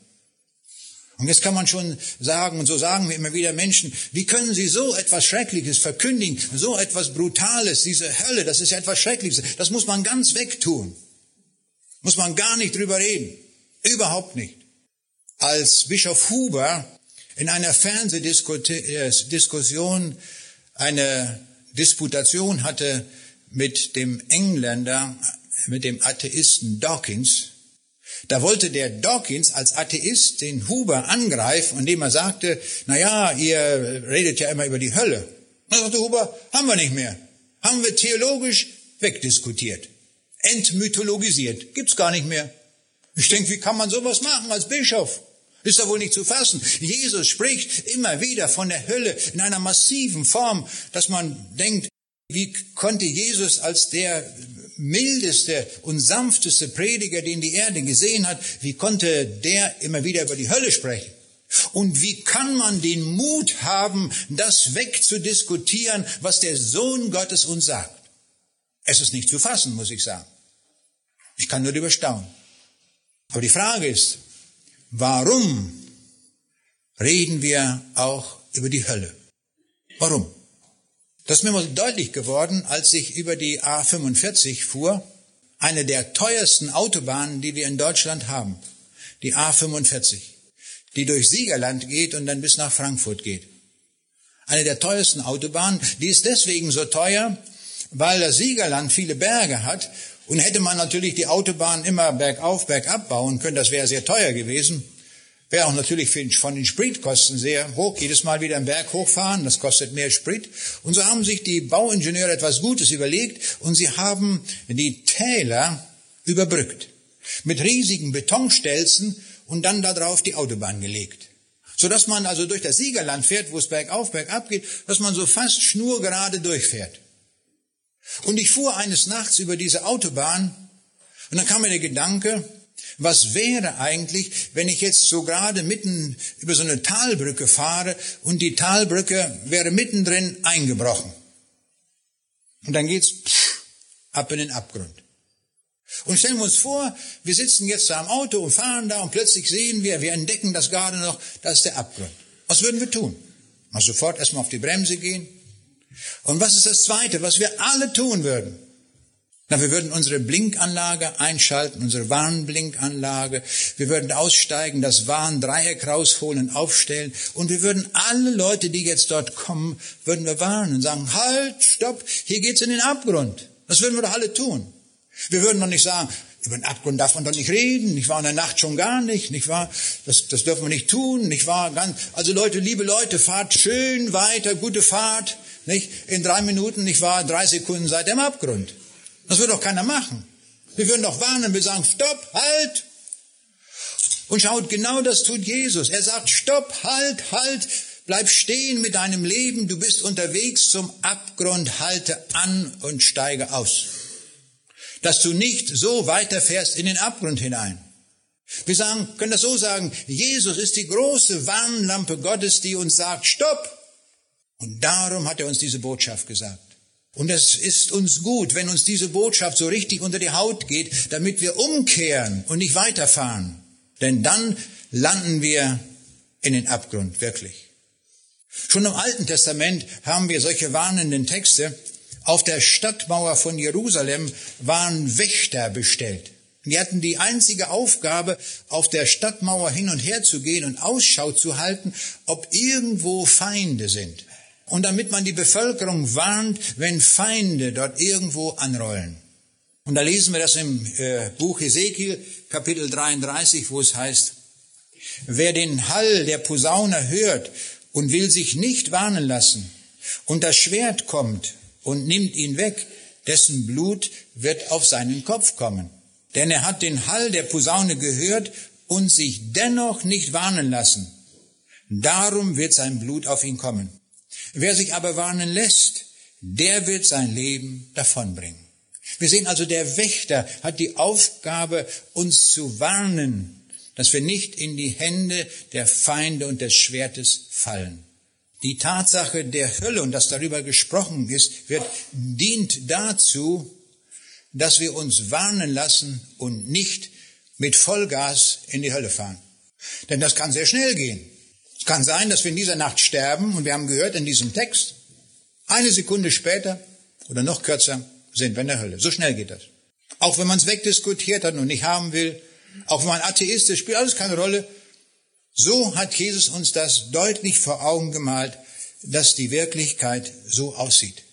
Und jetzt kann man schon sagen, und so sagen wir immer wieder Menschen, wie können sie so etwas Schreckliches verkündigen, so etwas Brutales, diese Hölle, das ist ja etwas Schreckliches, das muss man ganz wegtun. Muss man gar nicht drüber reden. Überhaupt nicht. Als Bischof Huber in einer Fernsehdiskussion eine Disputation hatte mit dem Engländer, mit dem Atheisten Dawkins, da wollte der Dawkins als Atheist den Huber angreifen, indem er sagte, na ja, ihr redet ja immer über die Hölle. Da sagte Huber, haben wir nicht mehr. Haben wir theologisch wegdiskutiert. Entmythologisiert. Gibt's gar nicht mehr. Ich denke, wie kann man sowas machen als Bischof? Ist doch wohl nicht zu fassen. Jesus spricht immer wieder von der Hölle in einer massiven Form, dass man denkt, wie konnte Jesus als der mildeste und sanfteste Prediger, den die Erde gesehen hat, wie konnte der immer wieder über die Hölle sprechen? Und wie kann man den Mut haben, das wegzudiskutieren, was der Sohn Gottes uns sagt? Es ist nicht zu fassen, muss ich sagen. Ich kann nur überstaunen. Aber die Frage ist, warum reden wir auch über die Hölle? Warum? Das ist mir mal deutlich geworden, als ich über die A45 fuhr, eine der teuersten Autobahnen, die wir in Deutschland haben, die A45, die durch Siegerland geht und dann bis nach Frankfurt geht. Eine der teuersten Autobahnen, die ist deswegen so teuer, weil das Siegerland viele Berge hat und hätte man natürlich die Autobahn immer bergauf, bergab bauen können, das wäre sehr teuer gewesen. Wäre auch natürlich von den Spritkosten sehr hoch. Jedes Mal wieder einen Berg hochfahren, das kostet mehr Sprit. Und so haben sich die Bauingenieure etwas Gutes überlegt und sie haben die Täler überbrückt. Mit riesigen Betonstelzen und dann darauf die Autobahn gelegt. Sodass man also durch das Siegerland fährt, wo es bergauf, bergab geht, dass man so fast schnurgerade durchfährt. Und ich fuhr eines Nachts über diese Autobahn und dann kam mir der Gedanke, was wäre eigentlich, wenn ich jetzt so gerade mitten über so eine Talbrücke fahre und die Talbrücke wäre mittendrin eingebrochen. Und dann geht's pff, ab in den Abgrund. Und stellen wir uns vor, wir sitzen jetzt da am Auto und fahren da und plötzlich sehen wir, wir entdecken das gerade noch, das ist der Abgrund. Was würden wir tun? Mal sofort erstmal auf die Bremse gehen. Und was ist das Zweite, was wir alle tun würden? Na, wir würden unsere Blinkanlage einschalten, unsere Warnblinkanlage. Wir würden aussteigen, das Warndreieck rausholen, aufstellen. Und wir würden alle Leute, die jetzt dort kommen, würden wir warnen und sagen, halt, stopp, hier geht's in den Abgrund. Das würden wir doch alle tun. Wir würden doch nicht sagen, über den Abgrund darf man doch nicht reden, nicht wahr? In der Nacht schon gar nicht, nicht wahr? Das, das dürfen wir nicht tun, nicht wahr? Ganz, also Leute, liebe Leute, fahrt schön weiter, gute Fahrt, nicht? In drei Minuten, nicht wahr? Drei Sekunden ihr im Abgrund. Das würde doch keiner machen. Wir würden doch warnen, wir sagen, stopp, halt. Und schaut, genau das tut Jesus. Er sagt, stopp, halt, halt, bleib stehen mit deinem Leben, du bist unterwegs zum Abgrund, halte an und steige aus. Dass du nicht so weiterfährst in den Abgrund hinein. Wir sagen, können das so sagen, Jesus ist die große Warnlampe Gottes, die uns sagt, stopp. Und darum hat er uns diese Botschaft gesagt. Und es ist uns gut, wenn uns diese Botschaft so richtig unter die Haut geht, damit wir umkehren und nicht weiterfahren. Denn dann landen wir in den Abgrund, wirklich. Schon im Alten Testament haben wir solche warnenden Texte. Auf der Stadtmauer von Jerusalem waren Wächter bestellt. Die hatten die einzige Aufgabe, auf der Stadtmauer hin und her zu gehen und Ausschau zu halten, ob irgendwo Feinde sind und damit man die Bevölkerung warnt, wenn Feinde dort irgendwo anrollen. Und da lesen wir das im äh, Buch Ezekiel, Kapitel 33, wo es heißt, wer den Hall der Posaune hört und will sich nicht warnen lassen, und das Schwert kommt und nimmt ihn weg, dessen Blut wird auf seinen Kopf kommen. Denn er hat den Hall der Posaune gehört und sich dennoch nicht warnen lassen. Darum wird sein Blut auf ihn kommen. Wer sich aber warnen lässt, der wird sein Leben davonbringen. Wir sehen also, der Wächter hat die Aufgabe, uns zu warnen, dass wir nicht in die Hände der Feinde und des Schwertes fallen. Die Tatsache der Hölle und dass darüber gesprochen ist, wird, dient dazu, dass wir uns warnen lassen und nicht mit Vollgas in die Hölle fahren. Denn das kann sehr schnell gehen. Es kann sein, dass wir in dieser Nacht sterben und wir haben gehört in diesem Text, eine Sekunde später oder noch kürzer sind wir in der Hölle. So schnell geht das. Auch wenn man es wegdiskutiert hat und nicht haben will, auch wenn man Atheist ist, spielt alles keine Rolle. So hat Jesus uns das deutlich vor Augen gemalt, dass die Wirklichkeit so aussieht.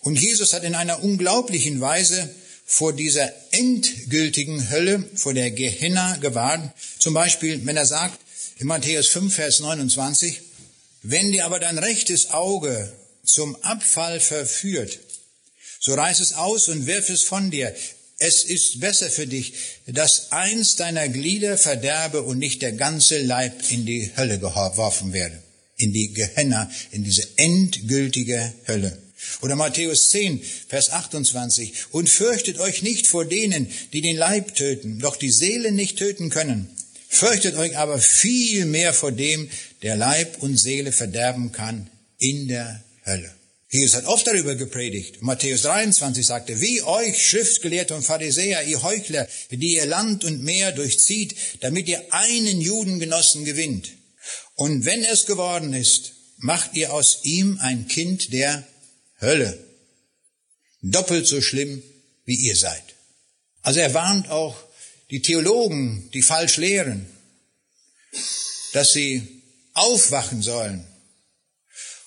Und Jesus hat in einer unglaublichen Weise vor dieser endgültigen Hölle, vor der Gehenna gewarnt. Zum Beispiel, wenn er sagt, in Matthäus 5, Vers 29, wenn dir aber dein rechtes Auge zum Abfall verführt, so reiß es aus und wirf es von dir. Es ist besser für dich, dass eins deiner Glieder verderbe und nicht der ganze Leib in die Hölle geworfen werde, in die Gehenna, in diese endgültige Hölle. Oder Matthäus 10, Vers 28. Und fürchtet euch nicht vor denen, die den Leib töten, doch die Seele nicht töten können. Fürchtet euch aber viel mehr vor dem, der Leib und Seele verderben kann in der Hölle. Jesus hat oft darüber gepredigt. Matthäus 23 sagte, wie euch Schriftgelehrte und Pharisäer, ihr Heuchler, die ihr Land und Meer durchzieht, damit ihr einen Judengenossen gewinnt. Und wenn es geworden ist, macht ihr aus ihm ein Kind der Hölle. Doppelt so schlimm, wie ihr seid. Also er warnt auch die Theologen, die falsch lehren, dass sie aufwachen sollen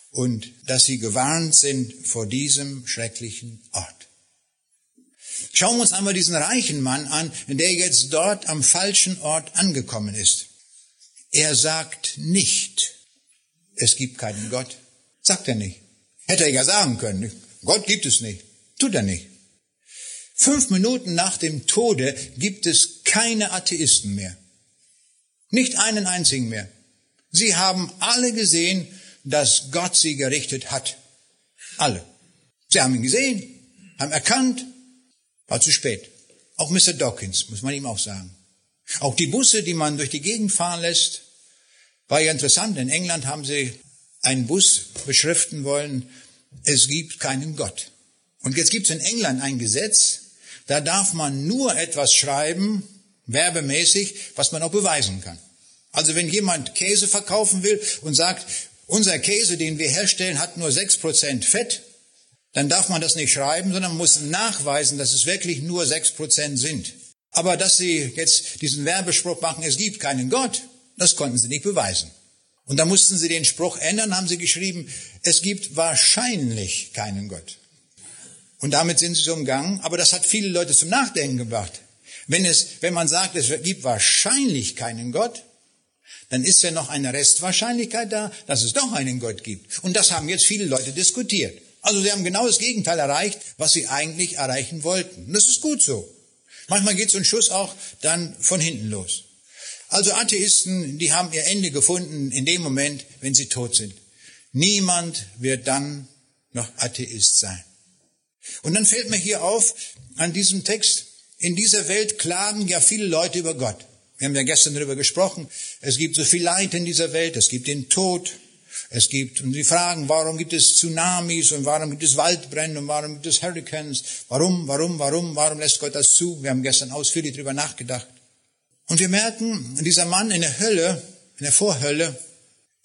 und dass sie gewarnt sind vor diesem schrecklichen Ort. Schauen wir uns einmal diesen reichen Mann an, der jetzt dort am falschen Ort angekommen ist. Er sagt nicht, es gibt keinen Gott. Sagt er nicht. Hätte er ja sagen können, Gott gibt es nicht. Tut er nicht. Fünf Minuten nach dem Tode gibt es keine Atheisten mehr. Nicht einen einzigen mehr. Sie haben alle gesehen, dass Gott sie gerichtet hat. Alle. Sie haben ihn gesehen. haben erkannt, war zu spät. Auch Mr. Dawkins, muss man ihm auch sagen. Auch die Busse, die man durch die Gegend fahren lässt, war ja interessant. In England haben sie einen Bus beschriften wollen, es gibt keinen Gott. Und jetzt gibt es in England ein Gesetz, da darf man nur etwas schreiben, werbemäßig, was man auch beweisen kann. Also wenn jemand Käse verkaufen will und sagt, unser Käse, den wir herstellen, hat nur sechs Prozent Fett, dann darf man das nicht schreiben, sondern man muss nachweisen, dass es wirklich nur sechs Prozent sind. Aber dass sie jetzt diesen Werbespruch machen, es gibt keinen Gott, das konnten sie nicht beweisen. Und da mussten sie den Spruch ändern, haben sie geschrieben, es gibt wahrscheinlich keinen Gott. Und damit sind sie so umgangen, aber das hat viele Leute zum Nachdenken gebracht. Wenn es, wenn man sagt, es gibt wahrscheinlich keinen Gott, dann ist ja noch eine Restwahrscheinlichkeit da, dass es doch einen Gott gibt. Und das haben jetzt viele Leute diskutiert. Also sie haben genau das Gegenteil erreicht, was sie eigentlich erreichen wollten. Und das ist gut so. Manchmal geht so ein Schuss auch dann von hinten los. Also Atheisten, die haben ihr Ende gefunden in dem Moment, wenn sie tot sind. Niemand wird dann noch Atheist sein. Und dann fällt mir hier auf an diesem Text, in dieser Welt klagen ja viele Leute über Gott. Wir haben ja gestern darüber gesprochen. Es gibt so viel Leid in dieser Welt. Es gibt den Tod. Es gibt, und sie fragen, warum gibt es Tsunamis und warum gibt es Waldbrände und warum gibt es Hurricanes? Warum, warum, warum, warum lässt Gott das zu? Wir haben gestern ausführlich darüber nachgedacht. Und wir merken, dieser Mann in der Hölle, in der Vorhölle,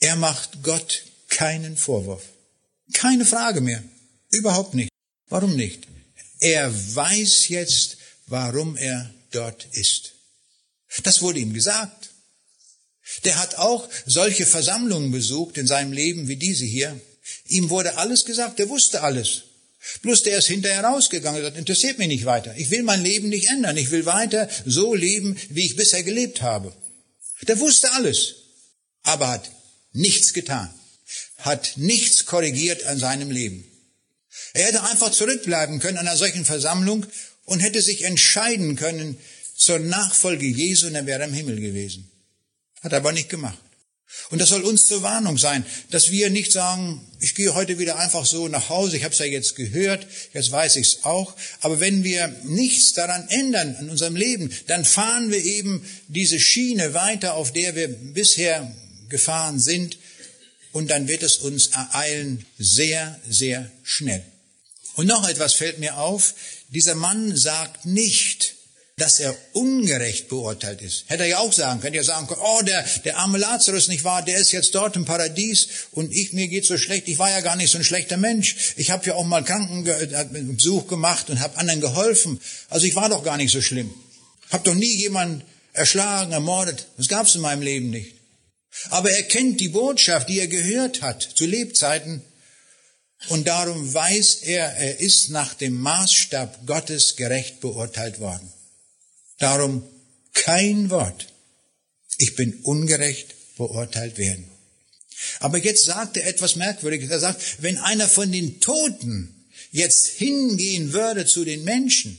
er macht Gott keinen Vorwurf. Keine Frage mehr. Überhaupt nicht. Warum nicht? Er weiß jetzt, warum er dort ist. Das wurde ihm gesagt. Der hat auch solche Versammlungen besucht in seinem Leben wie diese hier. Ihm wurde alles gesagt, er wusste alles. Bloß der ist hinterher rausgegangen und sagt, interessiert mich nicht weiter. Ich will mein Leben nicht ändern. Ich will weiter so leben, wie ich bisher gelebt habe. Der wusste alles, aber hat nichts getan, hat nichts korrigiert an seinem Leben. Er hätte einfach zurückbleiben können an einer solchen Versammlung und hätte sich entscheiden können zur Nachfolge Jesu und er wäre im Himmel gewesen. Hat er aber nicht gemacht. Und das soll uns zur Warnung sein, dass wir nicht sagen, ich gehe heute wieder einfach so nach Hause, ich habe es ja jetzt gehört, jetzt weiß ich es auch. Aber wenn wir nichts daran ändern in unserem Leben, dann fahren wir eben diese Schiene weiter, auf der wir bisher gefahren sind. Und dann wird es uns ereilen sehr, sehr schnell. Und noch etwas fällt mir auf. Dieser Mann sagt nicht, dass er ungerecht beurteilt ist. Hätte er ja auch sagen können, ja sagen können, oh, der, der arme Lazarus nicht wahr, der ist jetzt dort im Paradies und ich, mir geht so schlecht, ich war ja gar nicht so ein schlechter Mensch. Ich habe ja auch mal Krankenbesuch gemacht und habe anderen geholfen. Also ich war doch gar nicht so schlimm. Hab doch nie jemanden erschlagen, ermordet. Das gab's in meinem Leben nicht. Aber er kennt die Botschaft, die er gehört hat zu Lebzeiten und darum weiß er, er ist nach dem Maßstab Gottes gerecht beurteilt worden. Darum kein Wort. Ich bin ungerecht beurteilt werden. Aber jetzt sagt er etwas Merkwürdiges. Er sagt, wenn einer von den Toten jetzt hingehen würde zu den Menschen,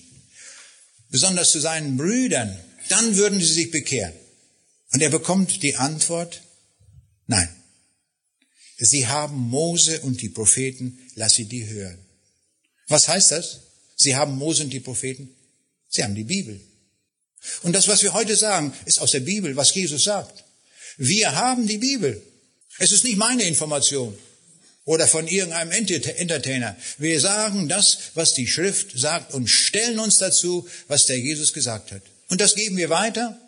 besonders zu seinen Brüdern, dann würden sie sich bekehren. Und er bekommt die Antwort, nein. Sie haben Mose und die Propheten, lass sie die hören. Was heißt das? Sie haben Mose und die Propheten? Sie haben die Bibel. Und das, was wir heute sagen, ist aus der Bibel, was Jesus sagt. Wir haben die Bibel. Es ist nicht meine Information oder von irgendeinem Entertainer. Wir sagen das, was die Schrift sagt und stellen uns dazu, was der Jesus gesagt hat. Und das geben wir weiter.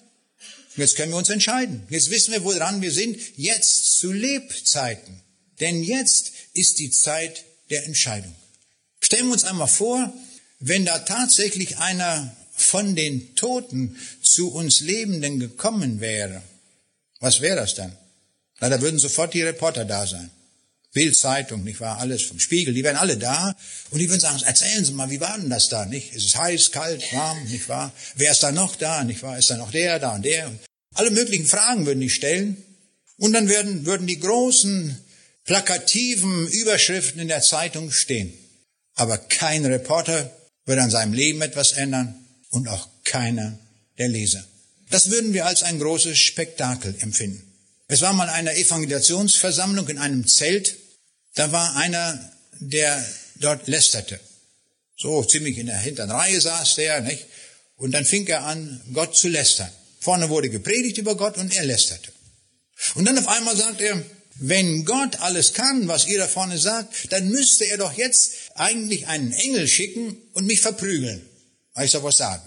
Jetzt können wir uns entscheiden. Jetzt wissen wir, woran wir sind. Jetzt zu Lebzeiten. Denn jetzt ist die Zeit der Entscheidung. Stellen wir uns einmal vor, wenn da tatsächlich einer von den Toten zu uns Lebenden gekommen wäre, was wäre das dann? Na, da würden sofort die Reporter da sein. Bildzeitung, nicht wahr? Alles vom Spiegel, die wären alle da und die würden sagen, erzählen Sie mal, wie war denn das da, nicht? Ist es heiß, kalt, warm, nicht wahr? Wer ist da noch da, nicht wahr? Ist da noch der, da und der? Alle möglichen Fragen würden die stellen und dann würden, würden die großen plakativen Überschriften in der Zeitung stehen. Aber kein Reporter würde an seinem Leben etwas ändern und auch keiner der Leser. Das würden wir als ein großes Spektakel empfinden. Es war mal eine Evangelisationsversammlung in einem Zelt. Da war einer, der dort lästerte. So ziemlich in der hinteren Reihe saß der, nicht? Und dann fing er an, Gott zu lästern. Vorne wurde gepredigt über Gott und er lästerte. Und dann auf einmal sagt er, wenn Gott alles kann, was ihr da vorne sagt, dann müsste er doch jetzt eigentlich einen Engel schicken und mich verprügeln, weil ich soll was sagen.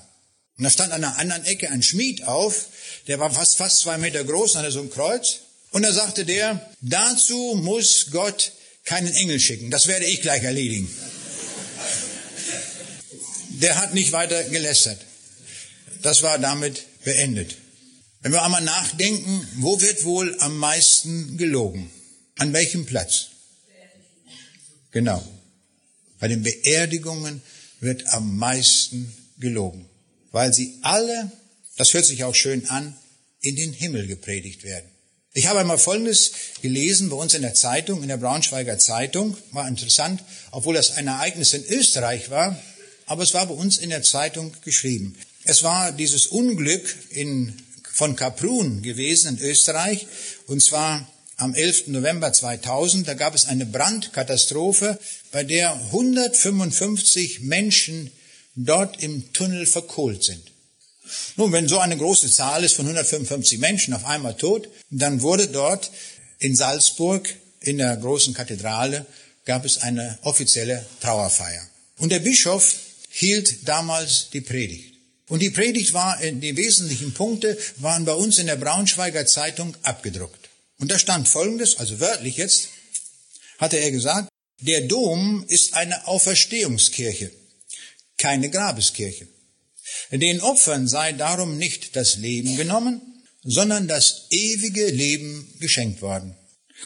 Und da stand an einer anderen Ecke ein Schmied auf, der war fast, fast zwei Meter groß und hatte so ein Kreuz. Und da sagte der, dazu muss Gott keinen Engel schicken, das werde ich gleich erledigen. Der hat nicht weiter gelästert. Das war damit beendet. Wenn wir einmal nachdenken, wo wird wohl am meisten gelogen? An welchem Platz? Genau. Bei den Beerdigungen wird am meisten gelogen, weil sie alle, das hört sich auch schön an, in den Himmel gepredigt werden. Ich habe einmal Folgendes gelesen bei uns in der Zeitung, in der Braunschweiger Zeitung, war interessant, obwohl das ein Ereignis in Österreich war, aber es war bei uns in der Zeitung geschrieben. Es war dieses Unglück in, von Kaprun gewesen in Österreich, und zwar am 11. November 2000. Da gab es eine Brandkatastrophe, bei der 155 Menschen dort im Tunnel verkohlt sind. Nun, wenn so eine große Zahl ist von 155 Menschen auf einmal tot, dann wurde dort in Salzburg in der großen Kathedrale gab es eine offizielle Trauerfeier. Und der Bischof hielt damals die Predigt. Und die Predigt war, die wesentlichen Punkte waren bei uns in der Braunschweiger Zeitung abgedruckt. Und da stand Folgendes, also wörtlich jetzt, hatte er gesagt, der Dom ist eine Auferstehungskirche, keine Grabeskirche. Den Opfern sei darum nicht das Leben genommen, sondern das ewige Leben geschenkt worden.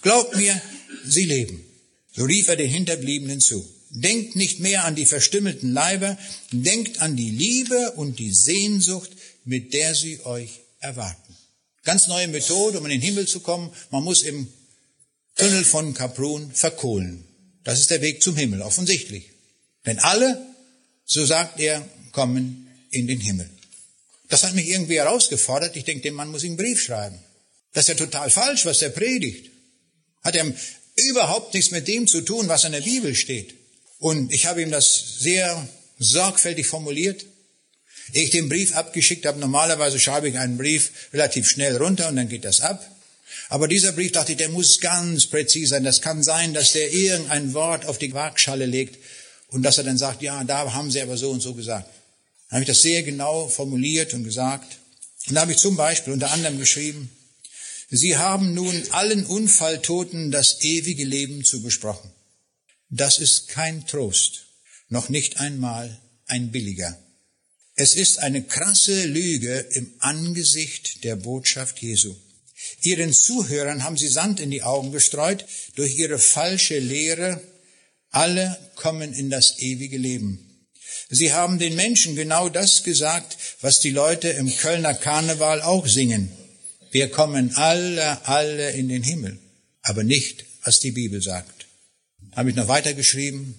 Glaubt mir, sie leben. So rief er den Hinterbliebenen zu. Denkt nicht mehr an die verstümmelten Leiber, denkt an die Liebe und die Sehnsucht, mit der sie euch erwarten. Ganz neue Methode, um in den Himmel zu kommen. Man muss im Tunnel von Kaprun verkohlen. Das ist der Weg zum Himmel, offensichtlich. Denn alle, so sagt er, kommen in den Himmel. Das hat mich irgendwie herausgefordert. Ich denke, dem Mann muss ich einen Brief schreiben. Das ist ja total falsch, was er predigt. Hat er überhaupt nichts mit dem zu tun, was in der Bibel steht. Und ich habe ihm das sehr sorgfältig formuliert. Ehe ich den Brief abgeschickt habe, normalerweise schreibe ich einen Brief relativ schnell runter und dann geht das ab. Aber dieser Brief dachte ich, der muss ganz präzise sein. Das kann sein, dass der irgendein Wort auf die Waagschale legt und dass er dann sagt, ja, da haben sie aber so und so gesagt. Dann habe ich das sehr genau formuliert und gesagt. Und da habe ich zum Beispiel unter anderem geschrieben, Sie haben nun allen Unfalltoten das ewige Leben zugesprochen. Das ist kein Trost, noch nicht einmal ein billiger. Es ist eine krasse Lüge im Angesicht der Botschaft Jesu. Ihren Zuhörern haben sie Sand in die Augen gestreut durch ihre falsche Lehre. Alle kommen in das ewige Leben. Sie haben den Menschen genau das gesagt, was die Leute im Kölner Karneval auch singen. Wir kommen alle, alle in den Himmel, aber nicht, was die Bibel sagt habe ich noch weitergeschrieben,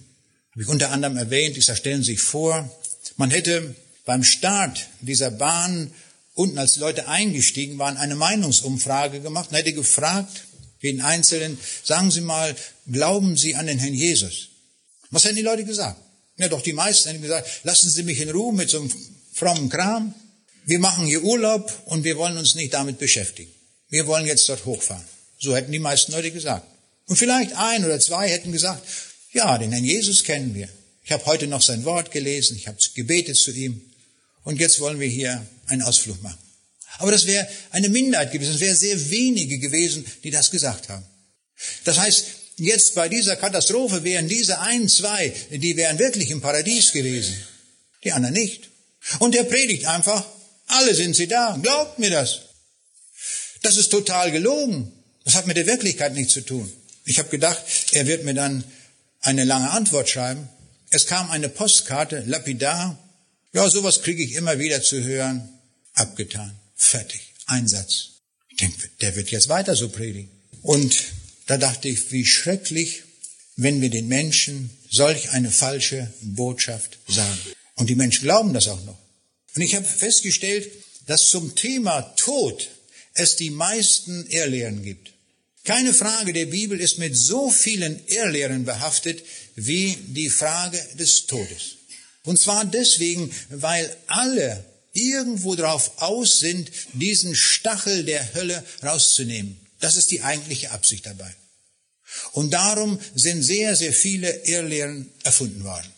habe ich unter anderem erwähnt, ich sage, stellen Sie sich vor, man hätte beim Start dieser Bahn unten, als Leute eingestiegen waren, eine Meinungsumfrage gemacht und hätte gefragt, jeden Einzelnen, sagen Sie mal, glauben Sie an den Herrn Jesus? Was hätten die Leute gesagt? Ja, doch die meisten hätten gesagt, lassen Sie mich in Ruhe mit so einem frommen Kram. Wir machen hier Urlaub und wir wollen uns nicht damit beschäftigen. Wir wollen jetzt dort hochfahren. So hätten die meisten Leute gesagt. Und vielleicht ein oder zwei hätten gesagt, ja, den Herrn Jesus kennen wir. Ich habe heute noch sein Wort gelesen, ich habe gebetet zu ihm und jetzt wollen wir hier einen Ausflug machen. Aber das wäre eine Minderheit gewesen, es wäre sehr wenige gewesen, die das gesagt haben. Das heißt, jetzt bei dieser Katastrophe wären diese ein, zwei, die wären wirklich im Paradies gewesen. Die anderen nicht. Und er predigt einfach, alle sind sie da, glaubt mir das. Das ist total gelogen. Das hat mit der Wirklichkeit nichts zu tun. Ich habe gedacht, er wird mir dann eine lange Antwort schreiben. Es kam eine Postkarte, lapidar. Ja, sowas kriege ich immer wieder zu hören. Abgetan. Fertig. Einsatz. Ich denke, der wird jetzt weiter so predigen. Und da dachte ich, wie schrecklich, wenn wir den Menschen solch eine falsche Botschaft sagen. Und die Menschen glauben das auch noch. Und ich habe festgestellt, dass zum Thema Tod es die meisten Irrlehren gibt. Keine Frage der Bibel ist mit so vielen Irrlehren behaftet wie die Frage des Todes. Und zwar deswegen, weil alle irgendwo drauf aus sind, diesen Stachel der Hölle rauszunehmen. Das ist die eigentliche Absicht dabei. Und darum sind sehr, sehr viele Irrlehren erfunden worden.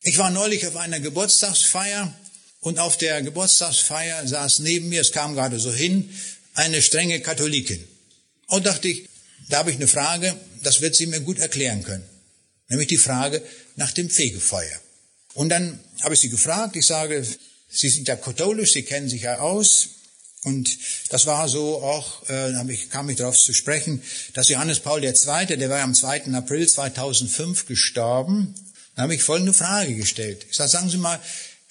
Ich war neulich auf einer Geburtstagsfeier und auf der Geburtstagsfeier saß neben mir, es kam gerade so hin, eine strenge Katholikin. Und dachte ich, da habe ich eine Frage, das wird sie mir gut erklären können. Nämlich die Frage nach dem Fegefeuer. Und dann habe ich sie gefragt, ich sage, Sie sind ja katholisch, Sie kennen sich ja aus. Und das war so auch, äh, ich, kam ich darauf zu sprechen, dass Johannes Paul II., der war am 2. April 2005 gestorben. Da habe ich folgende Frage gestellt. Ich sage, sagen Sie mal,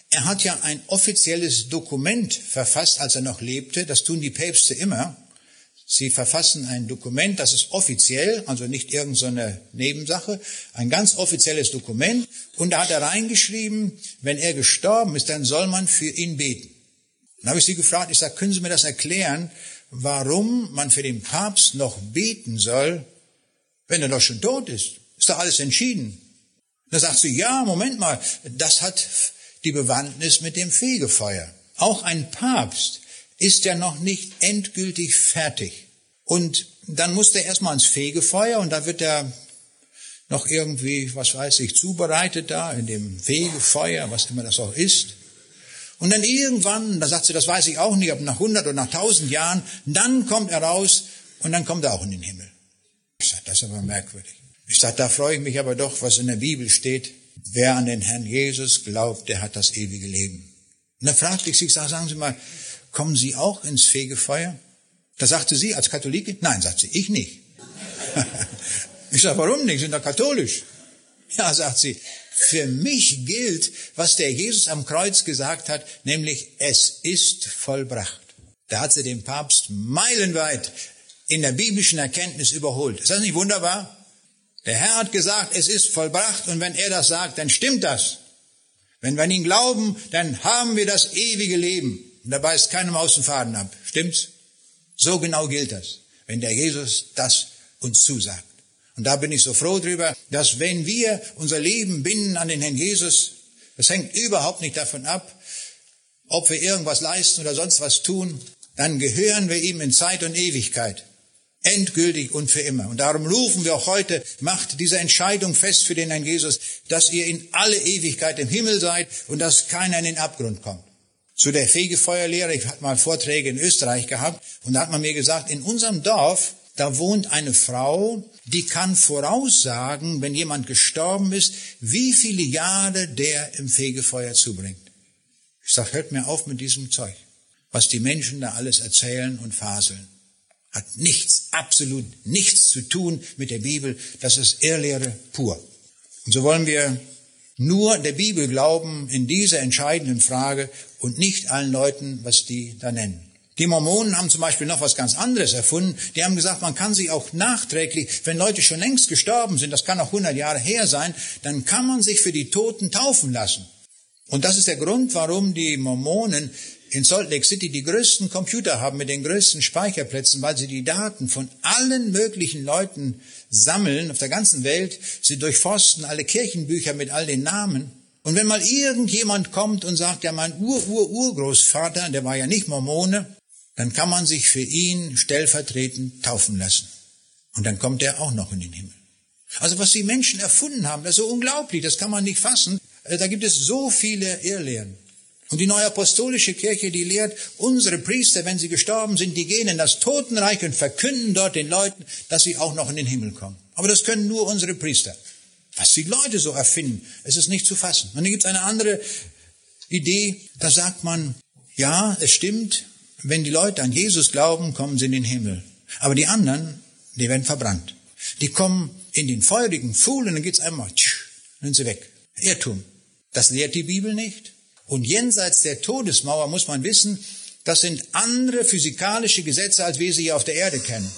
er hat ja ein offizielles Dokument verfasst, als er noch lebte. Das tun die Päpste immer. Sie verfassen ein Dokument, das ist offiziell, also nicht irgendeine Nebensache, ein ganz offizielles Dokument. Und da hat er reingeschrieben, wenn er gestorben ist, dann soll man für ihn beten. Dann habe ich sie gefragt, ich sage, können Sie mir das erklären, warum man für den Papst noch beten soll, wenn er doch schon tot ist? Ist doch alles entschieden. Da sagt sie, ja, Moment mal, das hat die Bewandtnis mit dem Fegefeuer. Auch ein Papst ist ja noch nicht endgültig fertig. Und dann muss der erstmal ins Fegefeuer und da wird er noch irgendwie, was weiß ich, zubereitet da in dem Fegefeuer, was immer das auch ist. Und dann irgendwann, da sagt sie, das weiß ich auch nicht, ob nach 100 oder nach 1000 Jahren, dann kommt er raus und dann kommt er auch in den Himmel. Ich sage, das ist aber merkwürdig. Ich sage, da freue ich mich aber doch, was in der Bibel steht. Wer an den Herrn Jesus glaubt, der hat das ewige Leben. Und dann fragte ich sie, ich sage, sagen Sie mal, kommen Sie auch ins Fegefeuer? Da sagte sie als Katholikin, nein, sagt sie, ich nicht. (laughs) ich sage, warum nicht? Sie sind doch katholisch. Ja, sagt sie, für mich gilt, was der Jesus am Kreuz gesagt hat, nämlich es ist vollbracht. Da hat sie den Papst meilenweit in der biblischen Erkenntnis überholt. Ist das nicht wunderbar? Der Herr hat gesagt, es ist vollbracht und wenn er das sagt, dann stimmt das. Wenn wir an ihn glauben, dann haben wir das ewige Leben. Und da beißt keinem aus Faden ab. Stimmt's? So genau gilt das, wenn der Jesus das uns zusagt. Und da bin ich so froh drüber, dass wenn wir unser Leben binden an den Herrn Jesus, das hängt überhaupt nicht davon ab, ob wir irgendwas leisten oder sonst was tun, dann gehören wir ihm in Zeit und Ewigkeit. Endgültig und für immer. Und darum rufen wir auch heute, macht diese Entscheidung fest für den Herrn Jesus, dass ihr in alle Ewigkeit im Himmel seid und dass keiner in den Abgrund kommt zu der Fegefeuerlehre. Ich hatte mal Vorträge in Österreich gehabt und da hat man mir gesagt, in unserem Dorf, da wohnt eine Frau, die kann voraussagen, wenn jemand gestorben ist, wie viele Jahre der im Fegefeuer zubringt. Ich sage, hört mir auf mit diesem Zeug. Was die Menschen da alles erzählen und faseln. Hat nichts, absolut nichts zu tun mit der Bibel. Das ist Irrlehre pur. Und so wollen wir nur der Bibel glauben in dieser entscheidenden Frage und nicht allen Leuten, was die da nennen. Die Mormonen haben zum Beispiel noch was ganz anderes erfunden. Die haben gesagt, man kann sich auch nachträglich, wenn Leute schon längst gestorben sind, das kann auch 100 Jahre her sein, dann kann man sich für die Toten taufen lassen. Und das ist der Grund, warum die Mormonen in Salt Lake City die größten Computer haben mit den größten Speicherplätzen, weil sie die Daten von allen möglichen Leuten sammeln auf der ganzen Welt. Sie durchforsten alle Kirchenbücher mit all den Namen und wenn mal irgendjemand kommt und sagt, ja, mein Ur-Ur-Urgroßvater, der war ja nicht Mormone, dann kann man sich für ihn stellvertretend taufen lassen. Und dann kommt er auch noch in den Himmel. Also was die Menschen erfunden haben, das ist so unglaublich, das kann man nicht fassen. Äh, da gibt es so viele Irrlehren. Und die neue apostolische Kirche, die lehrt, unsere Priester, wenn sie gestorben sind, die gehen in das Totenreich und verkünden dort den Leuten, dass sie auch noch in den Himmel kommen. Aber das können nur unsere Priester. Was die Leute so erfinden, es ist nicht zu fassen. Und dann gibt es eine andere Idee, da sagt man, ja, es stimmt, wenn die Leute an Jesus glauben, kommen sie in den Himmel. Aber die anderen, die werden verbrannt. Die kommen in den feurigen Pfuhl und dann geht's einmal, tsch, dann sind sie weg. Irrtum. Das lehrt die Bibel nicht. Und jenseits der Todesmauer muss man wissen, das sind andere physikalische Gesetze, als wir sie hier auf der Erde kennen.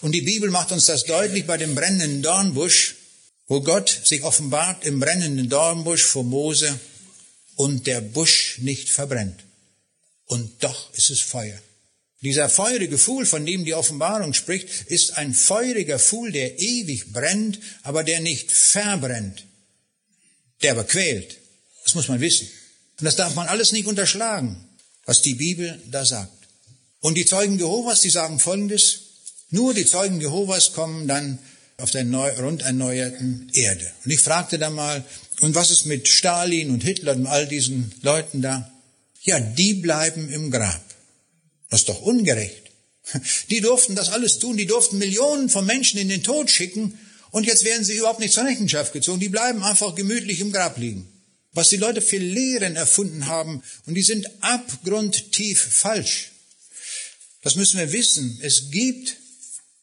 Und die Bibel macht uns das deutlich bei dem brennenden Dornbusch wo Gott sich offenbart im brennenden Dornbusch vor Mose und der Busch nicht verbrennt. Und doch ist es Feuer. Dieser feurige Pfuhl, von dem die Offenbarung spricht, ist ein feuriger Pfuhl, der ewig brennt, aber der nicht verbrennt, der aber quält. Das muss man wissen. Und das darf man alles nicht unterschlagen, was die Bibel da sagt. Und die Zeugen Jehovas, die sagen Folgendes, nur die Zeugen Jehovas kommen dann auf der neu, rund erneuerten Erde. Und ich fragte da mal, und was ist mit Stalin und Hitler und all diesen Leuten da? Ja, die bleiben im Grab. Das ist doch ungerecht. Die durften das alles tun, die durften Millionen von Menschen in den Tod schicken und jetzt werden sie überhaupt nicht zur Rechenschaft gezogen. Die bleiben einfach gemütlich im Grab liegen. Was die Leute für Lehren erfunden haben und die sind abgrundtief falsch. Das müssen wir wissen. Es gibt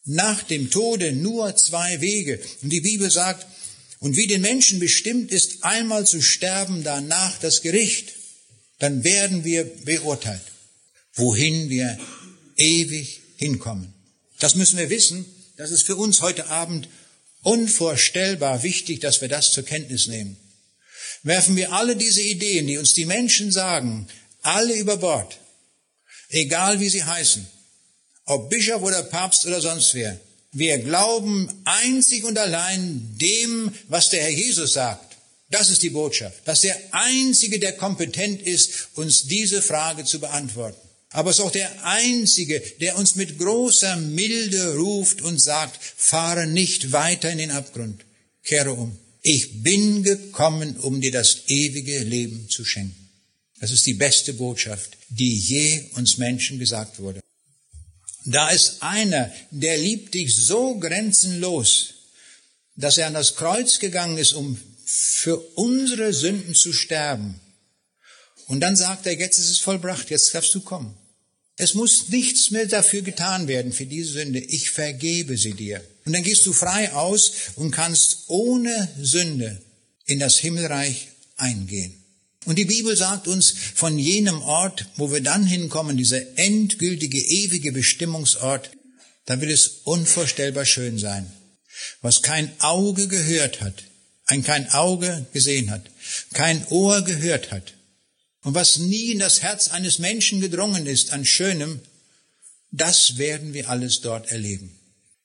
nach dem Tode nur zwei Wege. Und die Bibel sagt, und wie den Menschen bestimmt ist, einmal zu sterben, danach das Gericht, dann werden wir beurteilt, wohin wir ewig hinkommen. Das müssen wir wissen. Das ist für uns heute Abend unvorstellbar wichtig, dass wir das zur Kenntnis nehmen. Werfen wir alle diese Ideen, die uns die Menschen sagen, alle über Bord, egal wie sie heißen, ob Bischof oder Papst oder sonst wer. Wir glauben einzig und allein dem, was der Herr Jesus sagt. Das ist die Botschaft, dass der Einzige, der kompetent ist, uns diese Frage zu beantworten. Aber es ist auch der Einzige, der uns mit großer Milde ruft und sagt, fahre nicht weiter in den Abgrund, kehre um. Ich bin gekommen, um dir das ewige Leben zu schenken. Das ist die beste Botschaft, die je uns Menschen gesagt wurde. Da ist einer, der liebt dich so grenzenlos, dass er an das Kreuz gegangen ist, um für unsere Sünden zu sterben. Und dann sagt er, jetzt ist es vollbracht, jetzt darfst du kommen. Es muss nichts mehr dafür getan werden, für diese Sünde. Ich vergebe sie dir. Und dann gehst du frei aus und kannst ohne Sünde in das Himmelreich eingehen. Und die Bibel sagt uns von jenem Ort, wo wir dann hinkommen, dieser endgültige, ewige Bestimmungsort, da wird es unvorstellbar schön sein. Was kein Auge gehört hat, ein kein Auge gesehen hat, kein Ohr gehört hat und was nie in das Herz eines Menschen gedrungen ist an Schönem, das werden wir alles dort erleben.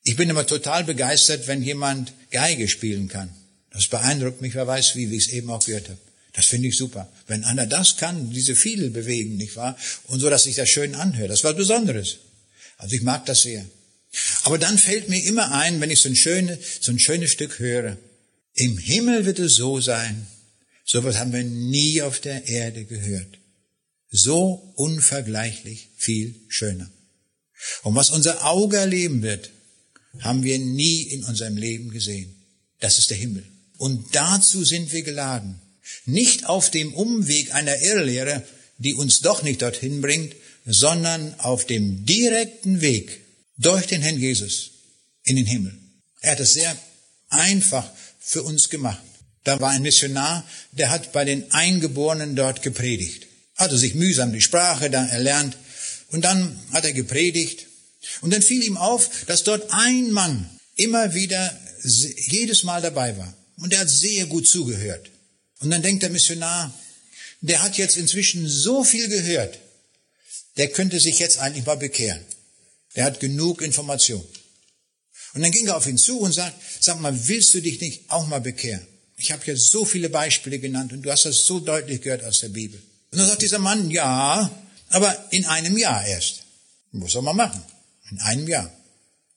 Ich bin immer total begeistert, wenn jemand Geige spielen kann. Das beeindruckt mich, wer weiß wie, wie ich es eben auch gehört habe. Das finde ich super. Wenn einer das kann, diese Fiedel bewegen, nicht wahr? Und so, dass sich das schön anhört. Das war Besonderes. Also ich mag das sehr. Aber dann fällt mir immer ein, wenn ich so ein, schönes, so ein schönes Stück höre, im Himmel wird es so sein, sowas haben wir nie auf der Erde gehört. So unvergleichlich viel schöner. Und was unser Auge erleben wird, haben wir nie in unserem Leben gesehen. Das ist der Himmel. Und dazu sind wir geladen. Nicht auf dem Umweg einer Irrlehre, die uns doch nicht dorthin bringt, sondern auf dem direkten Weg durch den Herrn Jesus in den Himmel. Er hat es sehr einfach für uns gemacht. Da war ein Missionar, der hat bei den Eingeborenen dort gepredigt. Hatte sich mühsam die Sprache da erlernt und dann hat er gepredigt und dann fiel ihm auf, dass dort ein Mann immer wieder jedes Mal dabei war und er hat sehr gut zugehört. Und dann denkt der Missionar, der hat jetzt inzwischen so viel gehört, der könnte sich jetzt eigentlich mal bekehren. Der hat genug Information. Und dann ging er auf ihn zu und sagt, sag mal, willst du dich nicht auch mal bekehren? Ich habe hier so viele Beispiele genannt und du hast das so deutlich gehört aus der Bibel. Und dann sagt dieser Mann, ja, aber in einem Jahr erst. Muss er mal machen. In einem Jahr.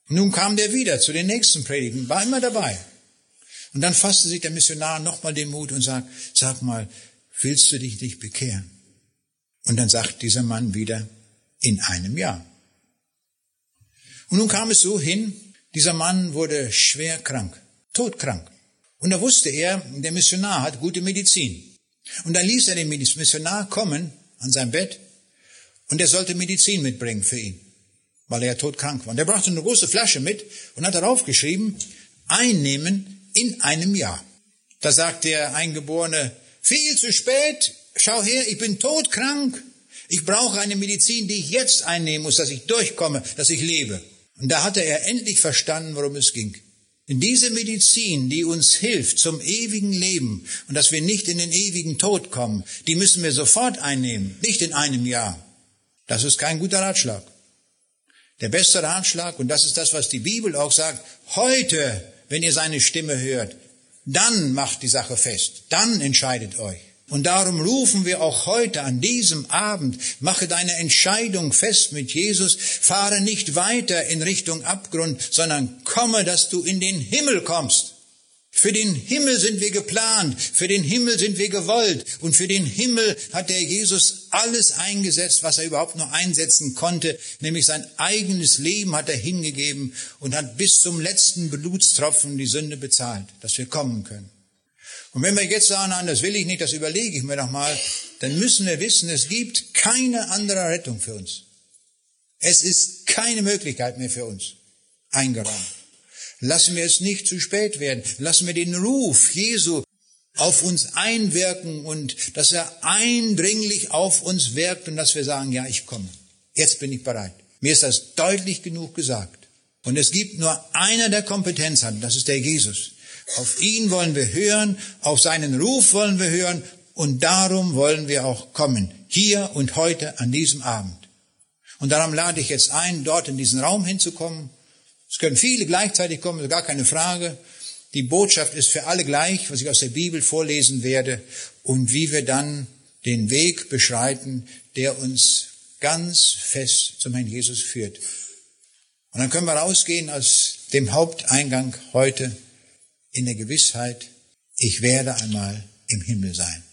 Und nun kam der wieder zu den nächsten Predigten, war immer dabei. Und dann fasste sich der Missionar nochmal den Mut und sagt, sag mal, willst du dich nicht bekehren? Und dann sagt dieser Mann wieder, in einem Jahr. Und nun kam es so hin, dieser Mann wurde schwer krank, todkrank. Und da wusste er, der Missionar hat gute Medizin. Und dann ließ er den Missionar kommen an sein Bett und er sollte Medizin mitbringen für ihn, weil er ja todkrank war. Und er brachte eine große Flasche mit und hat darauf geschrieben, einnehmen in einem Jahr. Da sagt der Eingeborene, viel zu spät, schau her, ich bin todkrank, ich brauche eine Medizin, die ich jetzt einnehmen muss, dass ich durchkomme, dass ich lebe. Und da hatte er endlich verstanden, worum es ging. Denn diese Medizin, die uns hilft zum ewigen Leben und dass wir nicht in den ewigen Tod kommen, die müssen wir sofort einnehmen, nicht in einem Jahr. Das ist kein guter Ratschlag. Der beste Ratschlag, und das ist das, was die Bibel auch sagt, heute wenn ihr seine Stimme hört, dann macht die Sache fest, dann entscheidet euch. Und darum rufen wir auch heute an diesem Abend, mache deine Entscheidung fest mit Jesus, fahre nicht weiter in Richtung Abgrund, sondern komme, dass du in den Himmel kommst. Für den Himmel sind wir geplant, für den Himmel sind wir gewollt und für den Himmel hat der Jesus alles eingesetzt, was er überhaupt nur einsetzen konnte, nämlich sein eigenes Leben hat er hingegeben und hat bis zum letzten Blutstropfen die Sünde bezahlt, dass wir kommen können. Und wenn wir jetzt sagen, nein, das will ich nicht, das überlege ich mir noch mal, dann müssen wir wissen, es gibt keine andere Rettung für uns. Es ist keine Möglichkeit mehr für uns eingeräumt. Lassen wir es nicht zu spät werden. Lassen wir den Ruf Jesu auf uns einwirken und dass er eindringlich auf uns wirkt und dass wir sagen, ja, ich komme. Jetzt bin ich bereit. Mir ist das deutlich genug gesagt. Und es gibt nur einer, der Kompetenz hat, das ist der Jesus. Auf ihn wollen wir hören, auf seinen Ruf wollen wir hören und darum wollen wir auch kommen, hier und heute an diesem Abend. Und darum lade ich jetzt ein, dort in diesen Raum hinzukommen es können viele gleichzeitig kommen, gar keine Frage. Die Botschaft ist für alle gleich, was ich aus der Bibel vorlesen werde und wie wir dann den Weg beschreiten, der uns ganz fest zum Herrn Jesus führt. Und dann können wir rausgehen aus dem Haupteingang heute in der Gewissheit, ich werde einmal im Himmel sein.